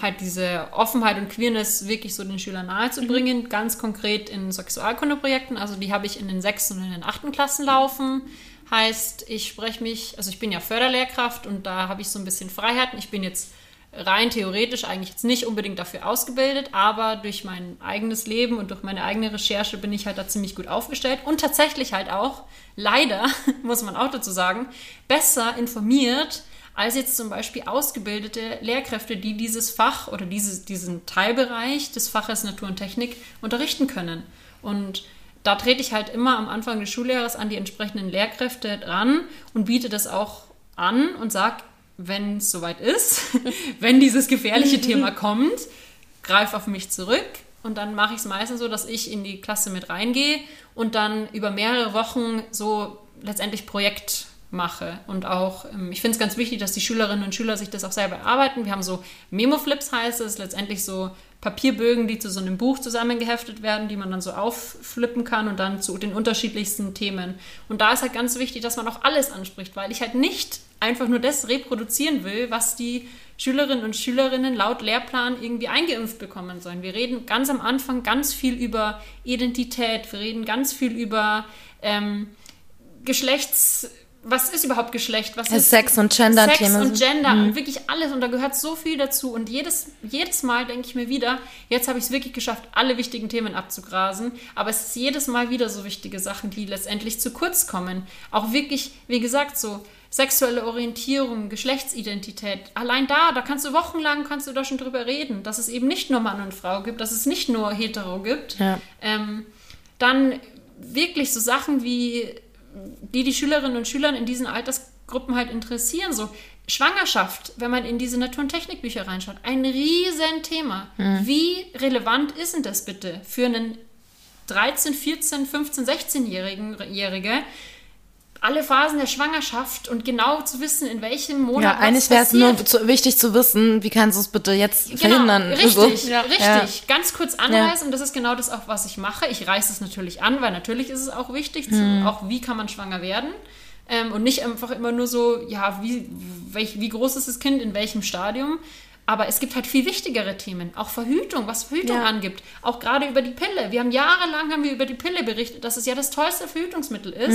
halt diese Offenheit und Queerness wirklich so den Schülern nahezubringen, ganz konkret in Sexualkundeprojekten. Also die habe ich in den sechsten und in den achten Klassen laufen. Heißt, ich spreche mich, also ich bin ja Förderlehrkraft und da habe ich so ein bisschen Freiheiten. Ich bin jetzt rein theoretisch eigentlich jetzt nicht unbedingt dafür ausgebildet, aber durch mein eigenes Leben und durch meine eigene Recherche bin ich halt da ziemlich gut aufgestellt und tatsächlich halt auch, leider, muss man auch dazu sagen, besser informiert als jetzt zum Beispiel ausgebildete Lehrkräfte, die dieses Fach oder dieses, diesen Teilbereich des Faches Natur und Technik unterrichten können. Und da trete ich halt immer am Anfang des Schuljahres an die entsprechenden Lehrkräfte dran und biete das auch an und sage, wenn es soweit ist, wenn dieses gefährliche Thema kommt, greif auf mich zurück und dann mache ich es meistens so, dass ich in die Klasse mit reingehe und dann über mehrere Wochen so letztendlich Projekt mache. Und auch, ähm, ich finde es ganz wichtig, dass die Schülerinnen und Schüler sich das auch selber erarbeiten. Wir haben so Memo-Flips heißt es, letztendlich so Papierbögen, die zu so einem Buch zusammengeheftet werden, die man dann so aufflippen kann und dann zu den unterschiedlichsten Themen. Und da ist halt ganz wichtig, dass man auch alles anspricht, weil ich halt nicht einfach nur das reproduzieren will, was die Schülerinnen und Schülerinnen laut Lehrplan irgendwie eingeimpft bekommen sollen. Wir reden ganz am Anfang ganz viel über Identität, wir reden ganz viel über ähm, Geschlechts... Was ist überhaupt Geschlecht? Was ist Sex und Gender Sex Themen und Gender und wirklich alles und da gehört so viel dazu und jedes, jedes Mal denke ich mir wieder, jetzt habe ich es wirklich geschafft, alle wichtigen Themen abzugrasen, aber es ist jedes Mal wieder so wichtige Sachen, die letztendlich zu kurz kommen. Auch wirklich, wie gesagt, so sexuelle Orientierung, Geschlechtsidentität, allein da, da kannst du wochenlang, kannst du da schon drüber reden, dass es eben nicht nur Mann und Frau gibt, dass es nicht nur hetero gibt. Ja. Ähm, dann wirklich so Sachen wie die die Schülerinnen und Schüler in diesen Altersgruppen halt interessieren. So Schwangerschaft, wenn man in diese Natur- und Technikbücher reinschaut, ein riesen Thema. Wie relevant ist denn das bitte für einen 13, 14, 15, 16-Jährigen, Jährige, alle Phasen der Schwangerschaft und genau zu wissen, in welchem Monat Ja, eigentlich wäre es nur zu, wichtig zu wissen, wie kannst du es bitte jetzt Genau, verhindern. Richtig, So. Ja. richtig. Ja. Ganz kurz anreißen und das ist genau das auch, was ich mache. Ich reiße es natürlich an, weil natürlich ist es auch wichtig, zu, Hm. auch wie kann man schwanger werden. Ähm, und nicht einfach immer nur so, ja, wie, welch, wie groß ist das Kind, in welchem Stadium. Aber es gibt halt viel wichtigere Themen, auch Verhütung, was Verhütung Ja. angibt. Auch gerade über die Pille. Wir haben jahrelang haben wir über die Pille berichtet, dass es ja das tollste Verhütungsmittel ist.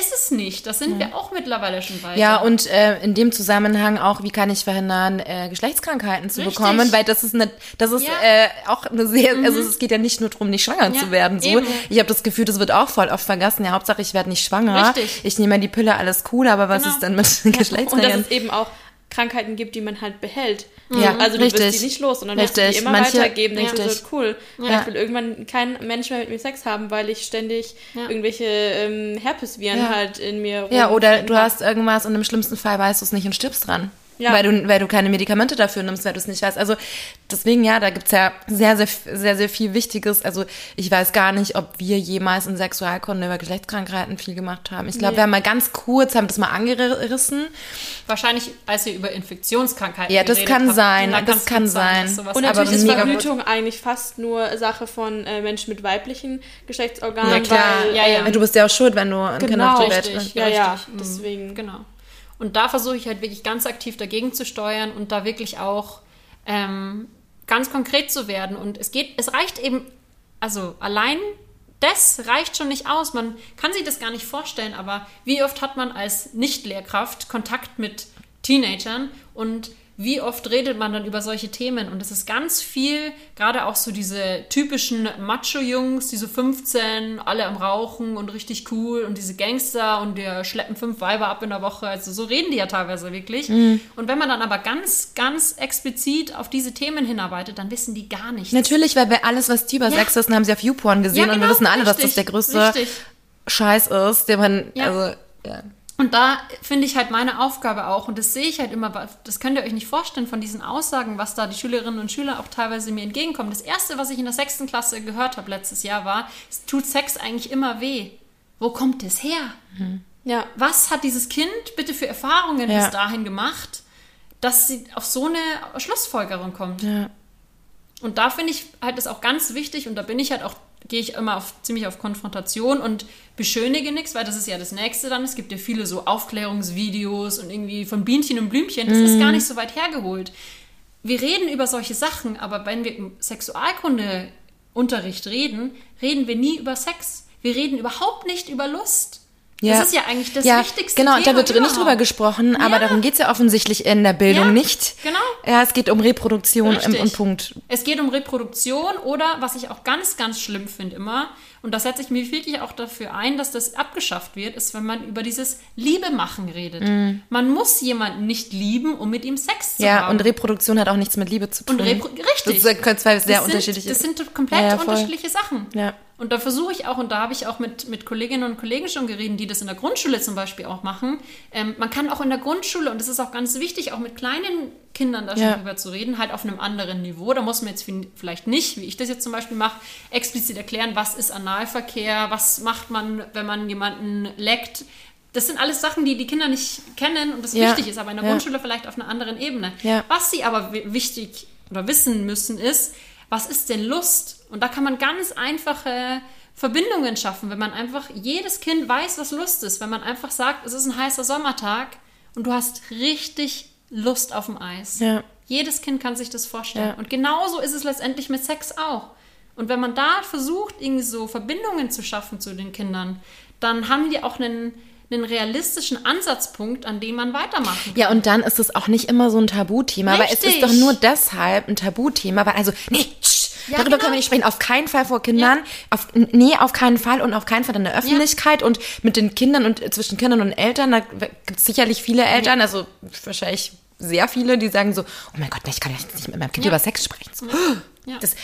Ist es nicht. Das sind wir auch mittlerweile schon weiter. Mhm. Ja, und äh, in dem Zusammenhang auch, wie kann ich verhindern, äh, Geschlechtskrankheiten zu Richtig. bekommen, weil das ist eine, das ist Ja. äh, auch eine sehr, also es geht ja nicht nur darum, nicht schwanger Ja, zu werden. So, eben. ich habe das Gefühl, das wird auch voll oft vergessen. Ja, Hauptsache ich werde nicht schwanger. Richtig. Ich nehme die Pille, alles cool, aber was Genau. ist denn mit Und dass Geschlechtskrankheiten? es eben auch Krankheiten gibt, die man halt behält. Ja, also du wirst richtig. die nicht los und dann wirst du die immer Manche- weitergeben. Denkst du so, cool. Ja. Ich will irgendwann kein Mensch mehr mit mir Sex haben, weil ich ständig Ja. irgendwelche ähm, Herpesviren Ja. halt in mir Ja, oder du hast irgendwas und im schlimmsten Fall weißt du es nicht und stirbst dran. Ja. Weil, du, weil du keine Medikamente dafür nimmst, weil du es nicht weißt. Also deswegen, ja, da gibt's ja sehr, sehr, sehr, sehr viel Wichtiges. Also ich weiß gar nicht, ob wir jemals in Sexualkunde über Geschlechtskrankheiten viel gemacht haben. Ich glaube, Nee. wir haben mal ganz kurz, haben das mal angerissen. Wahrscheinlich, als ihr über Infektionskrankheiten Ja, das kann habt, sein, da das kann sein. sowas Und natürlich ist. Verhütung eigentlich fast nur Sache von äh, Menschen mit weiblichen Geschlechtsorganen. Ja, klar. Weil, Ja, ja. Du bist ja auch schuld, wenn du ein Kind Genau, auf die Welt richtig. bringst. Ja, ja. Mhm. deswegen. Genau. Und da versuche ich halt wirklich ganz aktiv dagegen zu steuern und da wirklich auch ähm, ganz konkret zu werden. Und es geht, es reicht eben, also allein das reicht schon nicht aus. Man kann sich das gar nicht vorstellen, aber wie oft hat man als Nicht-Lehrkraft Kontakt mit Teenagern und wie oft redet man dann über solche Themen? Und es ist ganz viel, gerade auch so diese typischen Macho-Jungs, diese 15, alle am Rauchen und richtig cool und diese Gangster und wir schleppen fünf Weiber ab in der Woche. Also so reden die ja teilweise wirklich. Mhm. Und wenn man dann aber ganz, ganz explizit auf diese Themen hinarbeitet, dann wissen die gar nichts. Natürlich, weil bei alles, was die über ja. Sex ist, haben sie auf YouPorn gesehen ja, genau, und wir genau, wissen alle, richtig, dass das der größte richtig. Scheiß ist, den man, ja. also, ja. Und da finde ich halt meine Aufgabe auch, und das sehe ich halt immer, das könnt ihr euch nicht vorstellen von diesen Aussagen, was da die Schülerinnen und Schüler auch teilweise mir entgegenkommen. Das erste, was ich in der sechsten Klasse gehört habe letztes Jahr, war, es tut Sex eigentlich immer weh. Wo kommt es her? Mhm. Ja. Was hat dieses Kind bitte für Erfahrungen ja. bis dahin gemacht, dass sie auf so eine Schlussfolgerung kommt? Ja. Und da finde ich halt das auch ganz wichtig, und da bin ich halt auch gehe ich immer auf, ziemlich auf Konfrontation und beschönige nichts, weil das ist ja das Nächste dann. Es gibt ja viele so Aufklärungsvideos und irgendwie von Bienchen und Blümchen. Das mm. ist gar mhm. nicht so weit hergeholt. Wir reden über solche Sachen, aber wenn wir im Sexualkundeunterricht reden, reden wir nie über Sex. Wir reden überhaupt nicht über Lust. Ja. Das ist ja eigentlich das ja, wichtigste Genau, Thema da wird überhaupt. nicht drüber gesprochen, aber ja. darum geht es ja offensichtlich in der Bildung ja, nicht. Genau. Ja, es geht um Reproduktion im, und Punkt. Es geht um Reproduktion oder, was ich auch ganz, ganz schlimm finde immer, und da setze ich mich wirklich auch dafür ein, dass das abgeschafft wird, ist, wenn man über dieses Liebe machen redet. Mm. Man muss jemanden nicht lieben, um mit ihm Sex zu ja, haben. Ja, und Reproduktion hat auch nichts mit Liebe zu tun. Und Repro richtig. Das sind zwei sehr das unterschiedliche Das sind komplett ja, unterschiedliche Sachen. Ja. Und da versuche ich auch, und da habe ich auch mit, mit Kolleginnen und Kollegen schon geredet, die das in der Grundschule zum Beispiel auch machen. Ähm, man kann auch in der Grundschule, und das ist auch ganz wichtig, auch mit kleinen Kindern da schon ja. drüber zu reden, halt auf einem anderen Niveau. Da muss man jetzt vielleicht nicht, wie ich das jetzt zum Beispiel mache, explizit erklären, was ist Analverkehr, was macht man, wenn man jemanden leckt. Das sind alles Sachen, die die Kinder nicht kennen und das ja. wichtig ist, aber in der ja. Grundschule vielleicht auf einer anderen Ebene. Was sie aber wichtig oder wissen müssen, ist, was ist denn Lust? Und da kann man ganz einfache Verbindungen schaffen, wenn man einfach jedes Kind weiß, was Lust ist. Wenn man einfach sagt, es ist ein heißer Sommertag und du hast richtig Lust auf dem Eis. Ja. Jedes Kind kann sich das vorstellen. Ja. Und genauso ist es letztendlich mit Sex auch. Und wenn man da versucht, irgendwie so Verbindungen zu schaffen zu den Kindern, dann haben die auch einen, einen realistischen Ansatzpunkt, an dem man weitermachen kann. Ja, und dann ist es auch nicht immer so ein Tabuthema, Richtig. aber es ist doch nur deshalb ein Tabuthema, weil also, nee, tsch, ja, Darüber genau. können wir nicht sprechen. Auf keinen Fall vor Kindern. Ja. Auf, nee, auf keinen Fall und auf keinen Fall in der Öffentlichkeit ja. und mit den Kindern und zwischen Kindern und Eltern. Da gibt es sicherlich viele Eltern, also wahrscheinlich sehr viele, die sagen so, oh mein Gott, ich kann ja nicht mit meinem Kind über Sex sprechen. So, das,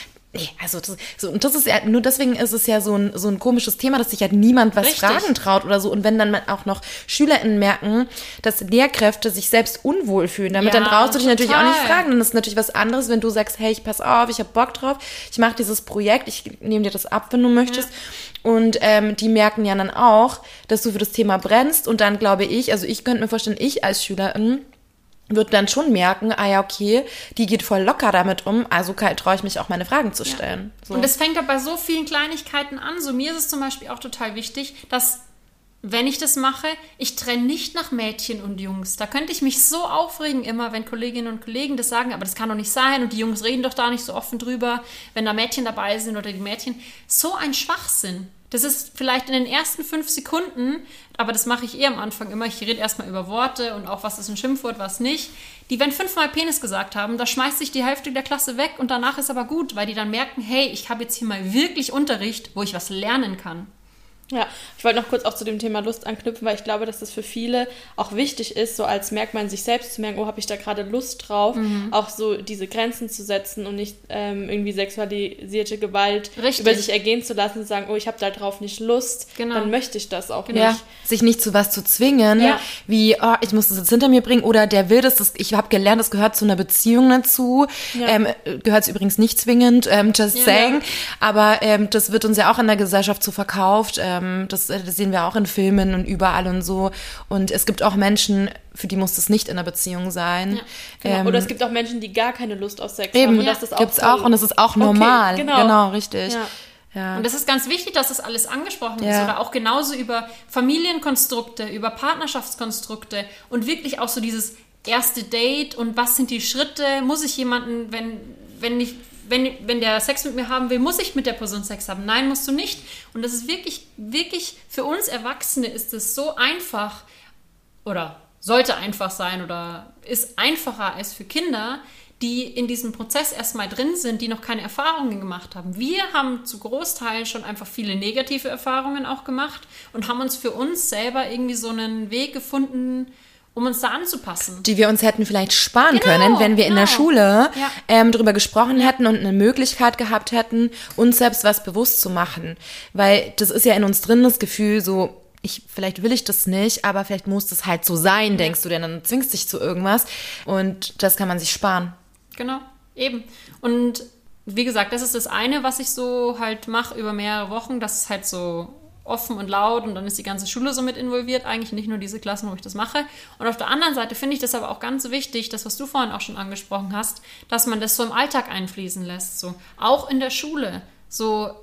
Nee, also das, so, und das ist ja, nur deswegen ist es ja so ein, so ein komisches Thema, dass sich halt niemand was Richtig. fragen traut oder so. Und wenn dann auch noch SchülerInnen merken, dass Lehrkräfte sich selbst unwohl fühlen, damit ja, dann traust du dich natürlich auch nicht fragen. Dann ist natürlich was anderes, wenn du sagst, hey, ich pass auf, ich habe Bock drauf, ich mache dieses Projekt, ich nehme dir das ab, wenn du möchtest. Ja. Und ähm, die merken ja dann auch, dass du für das Thema brennst. Und dann glaube ich, also ich könnte mir vorstellen, ich als Schülerin, wird dann schon merken, ah ja, okay, die geht voll locker damit um, also traue ich mich auch meine Fragen zu stellen. Ja. So. Und es fängt ja bei so vielen Kleinigkeiten an. So mir ist es zum Beispiel auch total wichtig, dass wenn ich das mache, ich trenne nicht nach Mädchen und Jungs. Da könnte ich mich so aufregen immer, wenn Kolleginnen und Kollegen das sagen, aber das kann doch nicht sein und die Jungs reden doch da nicht so offen drüber, wenn da Mädchen dabei sind oder die Mädchen. So ein Schwachsinn. Das ist vielleicht in den ersten fünf Sekunden, aber das mache ich eh am Anfang immer. Ich rede erstmal über Worte und auch, was ist ein Schimpfwort, was nicht. Die, wenn fünfmal Penis gesagt haben, da schmeißt sich die Hälfte der Klasse weg und danach ist aber gut, weil die dann merken, hey, ich habe jetzt hier mal wirklich Unterricht, wo ich was lernen kann. Ja, ich wollte noch kurz auch zu dem Thema Lust anknüpfen, weil ich glaube, dass das für viele auch wichtig ist, so als Merkmal sich selbst zu merken, oh, habe ich da gerade Lust drauf, mhm. auch so diese Grenzen zu setzen und nicht ähm, irgendwie sexualisierte Gewalt Richtig. über sich ergehen zu lassen und sagen, oh, ich habe da drauf nicht Lust, genau. dann möchte ich das auch genau. nicht. Sich nicht zu was zu zwingen, ja. wie, oh, ich muss das jetzt hinter mir bringen oder der will das, das ich habe gelernt, das gehört zu einer Beziehung dazu, ja. ähm, gehört es übrigens nicht zwingend, ähm, just ja, saying, aber ähm, das wird uns ja auch in der Gesellschaft so verkauft, ähm, ähm, das, das, sehen wir auch in Filmen und überall und so. Und es gibt auch Menschen, für die muss das nicht in einer Beziehung sein. Ja, genau. ähm, Oder es gibt auch Menschen, die gar keine Lust auf Sex eben, haben. Und das ist auch gibt's auch und es ist auch normal. Okay, genau. genau, richtig. Ja. Ja. Und das ist ganz wichtig, dass das alles angesprochen ja. ist. Oder auch genauso über Familienkonstrukte, über Partnerschaftskonstrukte und wirklich auch so dieses erste Date und was sind die Schritte? Muss ich jemanden, wenn, wenn ich wenn, wenn der Sex mit mir haben will, muss ich mit der Person Sex haben. Nein, musst du nicht. Und das ist wirklich, wirklich, für uns Erwachsene ist es so einfach oder sollte einfach sein oder ist einfacher als für Kinder, die in diesem Prozess erstmal drin sind, die noch keine Erfahrungen gemacht haben. Wir haben zu Großteilen schon einfach viele negative Erfahrungen auch gemacht und haben uns für uns selber irgendwie so einen Weg gefunden, um uns da anzupassen. Die wir uns hätten vielleicht sparen Genau, können, wenn wir in der genau. Schule Ja. ähm, drüber gesprochen hätten und eine Möglichkeit gehabt hätten, uns selbst was bewusst zu machen. Weil das ist ja in uns drin das Gefühl so, ich, vielleicht will ich das nicht, aber vielleicht muss das halt so sein, denkst du, denn dann zwingst dich zu irgendwas. Und das kann man sich sparen. Genau, eben. Und wie gesagt, das ist das eine, was ich so halt mache über mehrere Wochen. Das ist halt so offen und laut und dann ist die ganze Schule so mit involviert, eigentlich nicht nur diese Klassen, wo ich das mache. Und auf der anderen Seite finde ich das aber auch ganz wichtig, das, was du vorhin auch schon angesprochen hast, dass man das so im Alltag einfließen lässt, so auch in der Schule. So,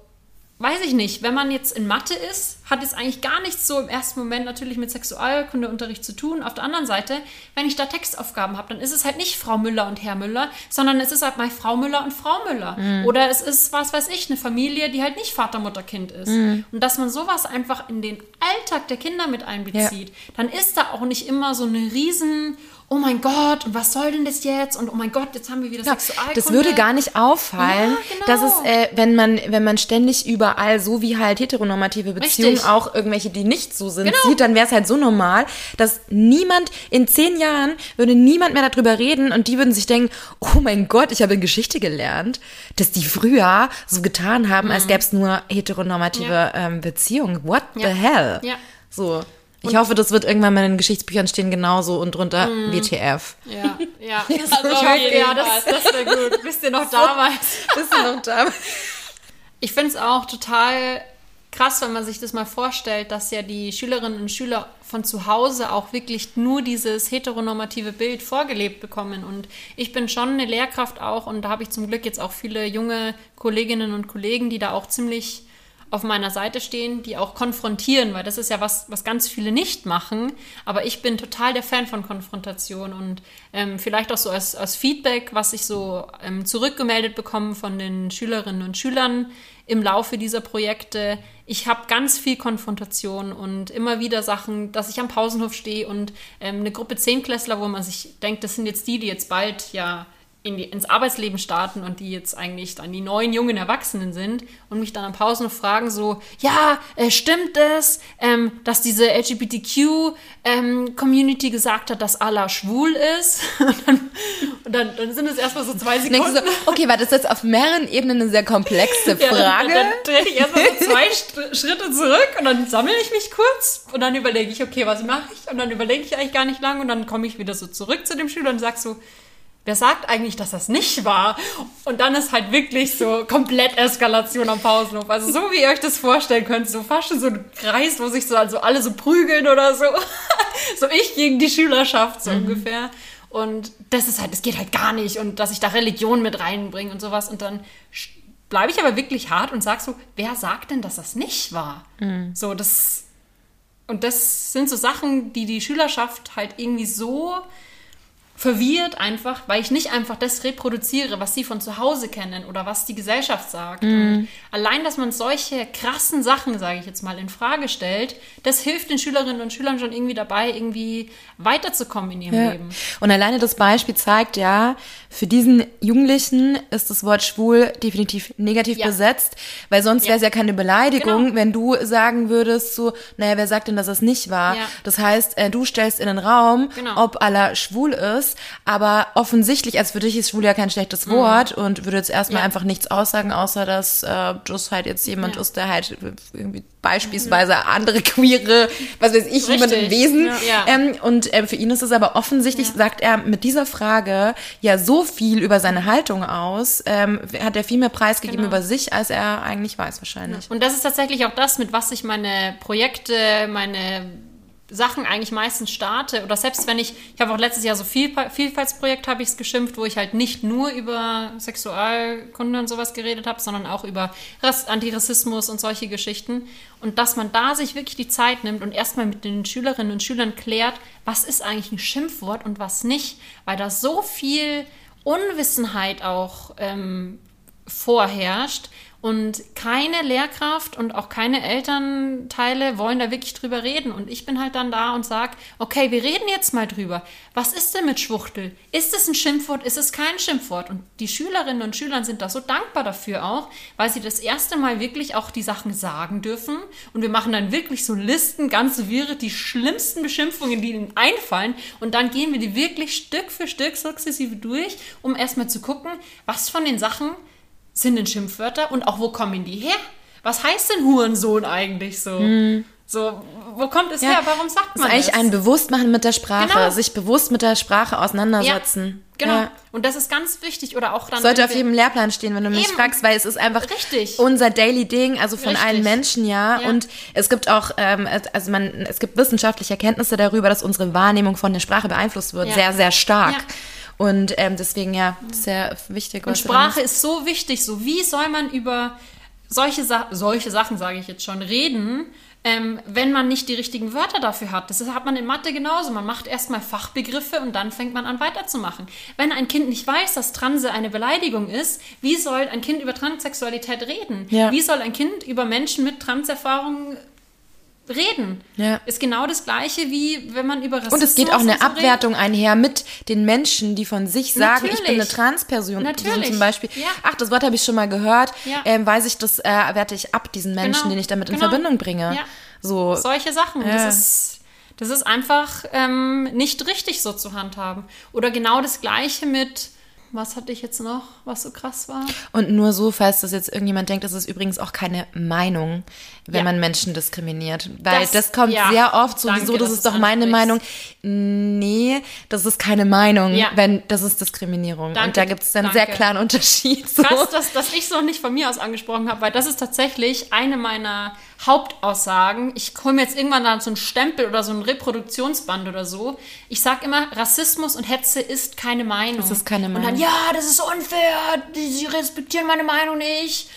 weiß ich nicht, wenn man jetzt in Mathe ist, hat es eigentlich gar nichts so im ersten Moment natürlich mit Sexualkundeunterricht zu tun. Auf der anderen Seite, wenn ich da Textaufgaben habe, dann ist es halt nicht Frau Müller und Herr Müller, sondern es ist halt mal Frau Müller und Frau Müller. Oder es ist, was weiß ich, eine Familie, die halt nicht Vater, Mutter, Kind ist. Und dass man sowas einfach in den Alltag der Kinder mit einbezieht, dann ist da auch nicht immer so eine riesen Oh mein Gott, und was soll denn das jetzt? Und oh mein Gott, jetzt haben wir wieder Ja, Sexualkunde. das würde gar nicht auffallen, Ja, genau. dass es, äh, wenn man, wenn man ständig überall, so wie halt heteronormative Beziehungen, Richtig. auch irgendwelche, die nicht so sind, Genau. sieht, dann wäre es halt so normal, dass niemand, in zehn Jahren würde niemand mehr darüber reden und die würden sich denken, oh mein Gott, ich habe in Geschichte gelernt, dass die früher so getan haben, als gäbe es nur heteronormative Mhm. Ja. ähm, Beziehungen. What the hell? Ja. So. Ich hoffe, das wird irgendwann mal in den Geschichtsbüchern stehen, genauso und drunter Mhm. WTF. Ja, ja. Also jeden ja, das, das wäre gut. Wisst ihr noch damals? Bist du noch da? Ich finde es auch total krass, wenn man sich das mal vorstellt, dass ja die Schülerinnen und Schüler von zu Hause auch wirklich nur dieses heteronormative Bild vorgelebt bekommen. Und ich bin schon eine Lehrkraft auch und da habe ich zum Glück jetzt auch viele junge Kolleginnen und Kollegen, die da auch ziemlich auf meiner Seite stehen, die auch konfrontieren, weil das ist ja was, was ganz viele nicht machen. Aber ich bin total der Fan von Konfrontation und ähm, vielleicht auch so als, als Feedback, was ich so ähm, zurückgemeldet bekomme von den Schülerinnen und Schülern im Laufe dieser Projekte. Ich habe ganz viel Konfrontation und immer wieder Sachen, dass ich am Pausenhof stehe und ähm, eine Gruppe Zehnklässler, wo man sich denkt, das sind jetzt die, die jetzt bald ja in die, ins Arbeitsleben starten und die jetzt eigentlich dann die neuen jungen Erwachsenen sind und mich dann am Pausenhof fragen so, ja, äh, stimmt es, ähm, dass diese LGBTQ-Community gesagt hat, dass Allah schwul ist? und dann, und dann, dann sind es erstmal so zwei Sekunden. so, okay, weil das ist jetzt auf mehreren Ebenen eine sehr komplexe Ja, dann- Frage. Dann, dann drehe ich erstmal so zwei Schritte zurück und dann sammle ich mich kurz und dann überlege ich, okay, was mache ich? Und dann überlege ich eigentlich gar nicht lang und dann komme ich wieder so zurück zu dem Schüler und sage so, wer sagt eigentlich, dass das nicht war? Und dann ist halt wirklich so komplett Eskalation am Pausenhof. Also so wie ihr euch das vorstellen könnt, so fast schon so ein Kreis, wo sich so also alle so prügeln oder so. so ich gegen die Schülerschaft so ungefähr. Und das ist halt, das geht halt gar nicht. Und dass ich da Religion mit reinbringe und sowas. Und dann bleibe ich aber wirklich hart und sag so, wer sagt denn, dass das nicht war? So, das. Und das sind so Sachen, die die Schülerschaft halt irgendwie so verwirrt einfach, weil ich nicht einfach das reproduziere, was sie von zu Hause kennen oder was die Gesellschaft sagt. Und allein, dass man solche krassen Sachen, sage ich jetzt mal, in Frage stellt, das hilft den Schülerinnen und Schülern schon irgendwie dabei, irgendwie weiterzukommen in ihrem Ja. Leben. Und alleine das Beispiel zeigt ja, für diesen Jugendlichen ist das Wort schwul definitiv negativ Ja. besetzt, weil sonst wäre es ja keine Beleidigung, Genau. wenn du sagen würdest so, naja, wer sagt denn, dass es nicht war? Ja. Das heißt, äh, du stellst in den Raum, Genau. ob Allah schwul ist, aber offensichtlich, als für dich ist schwul ja kein schlechtes Wort und würde jetzt erstmal Mhm. Ja. einfach nichts aussagen, außer dass äh, das halt jetzt jemand Ja. ist, der halt irgendwie beispielsweise andere queere, was weiß ich, jemand im. Wesen Ja. Ähm, und ähm, für ihn ist es aber offensichtlich, sagt er mit dieser Frage ja so viel über seine Haltung aus, ähm, hat er viel mehr preisgegeben Genau. über sich, als er eigentlich weiß wahrscheinlich. Und das ist tatsächlich auch das, mit was ich meine Projekte, meine Sachen eigentlich meistens starte. Oder selbst wenn ich, ich habe auch letztes Jahr so viel Vielfaltsprojekt habe ich es geschimpft, wo ich halt nicht nur über Sexualkunde und sowas geredet habe, sondern auch über Rass Antirassismus und solche Geschichten. Und dass man da sich wirklich die Zeit nimmt und erstmal mit den Schülerinnen und Schülern klärt, was ist eigentlich ein Schimpfwort und was nicht, weil da so viel Unwissenheit auch ähm, vorherrscht. Und keine Lehrkraft und auch keine Elternteile wollen da wirklich drüber reden. Und ich bin halt dann da und sage, okay, wir reden jetzt mal drüber. Was ist denn mit Schwuchtel? Ist es ein Schimpfwort? Ist es kein Schimpfwort? Und die Schülerinnen und Schüler sind da so dankbar dafür auch, weil sie das erste Mal wirklich auch die Sachen sagen dürfen. Und wir machen dann wirklich so Listen, ganz wirre, die schlimmsten Beschimpfungen, die ihnen einfallen. Und dann gehen wir die wirklich Stück für Stück sukzessive durch, um erstmal zu gucken, was von den Sachen sind denn Schimpfwörter und auch wo kommen die her? Was heißt denn Hurensohn eigentlich so? So, wo kommt es her? Warum sagt Das man ist eigentlich das? ein Bewusstmachen mit der Sprache, Genau. sich bewusst mit der Sprache auseinandersetzen. Genau. Ja. Und das ist ganz wichtig. Oder auch dann. Sollte auf jedem Lehrplan stehen, wenn du mich fragst, weil es ist einfach Richtig. unser Daily Ding, also von Richtig. allen Menschen, ja. Ja. Und es gibt auch, ähm, also man, es gibt wissenschaftliche Erkenntnisse darüber, dass unsere Wahrnehmung von der Sprache beeinflusst wird, Ja. sehr, sehr stark. Und ähm, deswegen, ja, sehr wichtig. Und Sprache ist so wichtig. So, wie soll man über solche, Sa solche Sachen, sage ich jetzt schon, reden, ähm, wenn man nicht die richtigen Wörter dafür hat? Das hat man in Mathe genauso. Man macht erstmal Fachbegriffe und dann fängt man an weiterzumachen. Wenn ein Kind nicht weiß, dass Transe eine Beleidigung ist, wie soll ein Kind über Transsexualität reden? Ja. Wie soll ein Kind über Menschen mit Transerfahrung reden? Ja. Ist genau das Gleiche, wie wenn man über Rassismus Und es geht auch eine so. Abwertung einher mit den Menschen, die von sich sagen, ich bin eine Natürlich. Transperson. Natürlich. Zum Beispiel, Ja. ach, das Wort habe ich schon mal gehört, Ja. ähm, weiß ich, das äh, werte ich ab, diesen Menschen, Genau. den ich damit in Genau. Verbindung bringe. Ja. So, Solche Sachen. Ja. Das ist, das ist einfach ähm, nicht richtig so zu handhaben. Oder genau das Gleiche mit, was hatte ich jetzt noch, was so krass war? Und nur so, falls das jetzt irgendjemand denkt, das ist übrigens auch keine Meinung, wenn Ja. man Menschen diskriminiert. Weil das, Das- kommt ja. sehr oft so, wieso, das dass ist doch meine Meinung. Nee, das ist keine Meinung, Ja. wenn das ist Diskriminierung. Und Danke, da gibt es dann einen danke. sehr klaren Unterschied. So. Krass, dass, dass ich es noch nicht von mir aus angesprochen habe, weil das ist tatsächlich eine meiner Hauptaussagen. Ich hole mir jetzt irgendwann dann so einen Stempel oder so ein Reproduktionsband oder so. Ich sage immer, Rassismus und Hetze ist keine Meinung. Das ist keine Und Meinung. dann, ja, das ist unfair, sie respektieren meine Meinung nicht.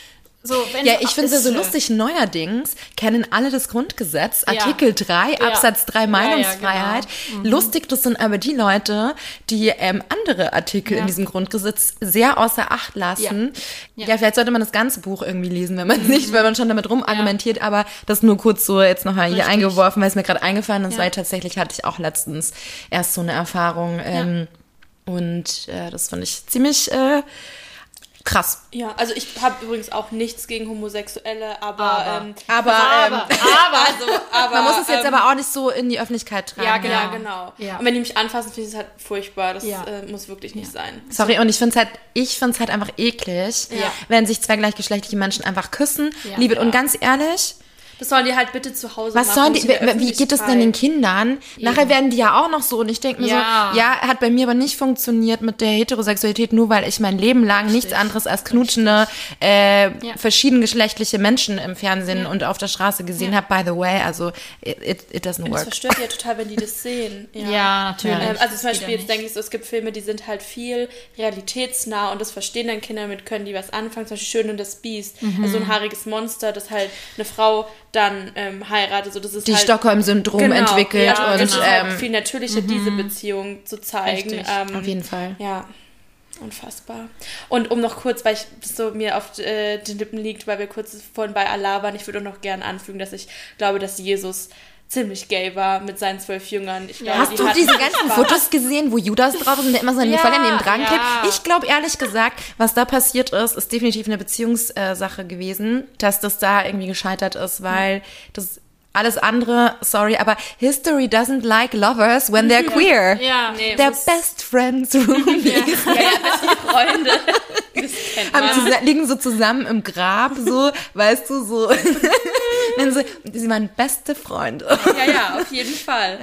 So, Ja, ich finde es ja so lustig, neuerdings kennen alle das Grundgesetz, Ja. Artikel 3, Ja. Absatz 3 Ja, ja, Meinungsfreiheit. genau. Mhm. Lustig, das sind aber die Leute, die ähm, andere Artikel Ja. in diesem Grundgesetz sehr außer Acht lassen. Ja. Ja. Mhm. vielleicht sollte man das ganze Buch irgendwie lesen, wenn man nicht, weil man schon damit rumargumentiert, aber das nur kurz so jetzt nochmal hier eingeworfen, weil es mir gerade eingefallen ist, Ja. weil tatsächlich hatte ich auch letztens erst so eine Erfahrung ähm, und äh, das fand ich ziemlich äh, krass. Ja, also ich habe übrigens auch nichts gegen Homosexuelle, aber Aber. ähm, Aber, ähm, Aber, aber, also, aber Man muss es jetzt ähm, aber auch nicht so in die Öffentlichkeit tragen. Ja, genau. Ja, genau. Ja. Und wenn die mich anfassen, finde ich es halt furchtbar. Das Ja. äh, muss wirklich nicht sein. Sorry, und ich finde es halt, ich finde es halt einfach eklig, wenn sich zwei gleichgeschlechtliche Menschen einfach küssen. Ja. Liebe, und ganz ehrlich, Das sollen die halt bitte zu Hause was machen. sollen die, wie geht es denn den. Kindern? Nachher werden die ja auch noch so, und ich denke mir Ja. so, ja, hat bei mir aber nicht funktioniert mit der Heterosexualität, nur weil ich mein Leben lang nichts anderes als knutschende, äh, Ja. verschiedengeschlechtliche Menschen im Fernsehen und auf der Straße gesehen habe. By the way, also, it, it, doesn't Das work. verstört ja total, wenn die das sehen. Ja. Ja, natürlich. Ähm, also Das zum Beispiel, ja jetzt denke ich so, es gibt Filme, die sind halt viel realitätsnah und das verstehen dann Kinder mit, können die was anfangen, zum Beispiel Schön und das Biest. Mhm. Also so ein haariges Monster, das halt eine Frau dann ähm, heiratet. So, das ist Die halt, Stockholm-Syndrom genau, entwickelt ja, und genau. Ähm, viel natürlicher, diese Beziehung zu zeigen. Ähm, auf jeden Fall. Ja, unfassbar. Und um noch kurz, weil ich so mir auf äh, den Lippen liegt, weil wir kurz vorhin bei Allah waren, ich würde auch noch gerne anfügen, dass ich glaube, dass Jesus ziemlich gay war mit seinen zwölf Jüngern. Ich glaube, Hast die du diese ganzen Spaß. Fotos gesehen, wo Judas drauf ist und der immer so Ja, voll daneben dran klebt? ja. Ich glaube ehrlich gesagt, was da passiert ist, ist definitiv eine Beziehungssache gewesen, dass das da irgendwie gescheitert ist, weil das alles andere, sorry, aber History doesn't like lovers when they're queer. Ja, Nee, They're best friends roomies. Ja, ja, beste Freunde. Haben liegen so zusammen im Grab, so, weißt du, so. Dann so, sie waren beste Freunde. Ja, ja, auf jeden Fall.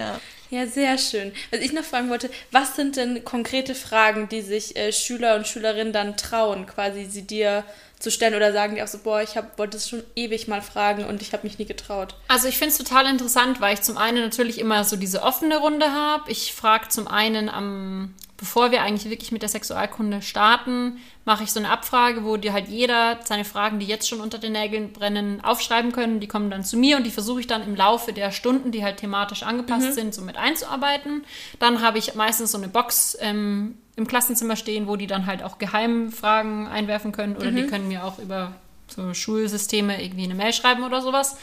Ja. sehr schön. Was ich noch fragen wollte, was sind denn konkrete Fragen, die sich äh, Schüler und Schülerinnen dann trauen, quasi sie dir zu stellen oder sagen die auch so, boah, ich hab, wollte es schon ewig mal fragen und ich habe mich nie getraut. Also ich finde es total interessant, weil ich zum einen natürlich immer so diese offene Runde habe. Ich frage zum einen am bevor wir eigentlich wirklich mit der Sexualkunde starten, mache ich so eine Abfrage, wo dir halt jeder seine Fragen, die jetzt schon unter den Nägeln brennen, aufschreiben können. Die kommen dann zu mir und die versuche ich dann im Laufe der Stunden, die halt thematisch angepasst sind, so mit einzuarbeiten. Dann habe ich meistens so eine Box ähm, im Klassenzimmer stehen, wo die dann halt auch Geheimfragen einwerfen können oder die können mir auch über so Schulsysteme irgendwie eine Mail schreiben oder sowas.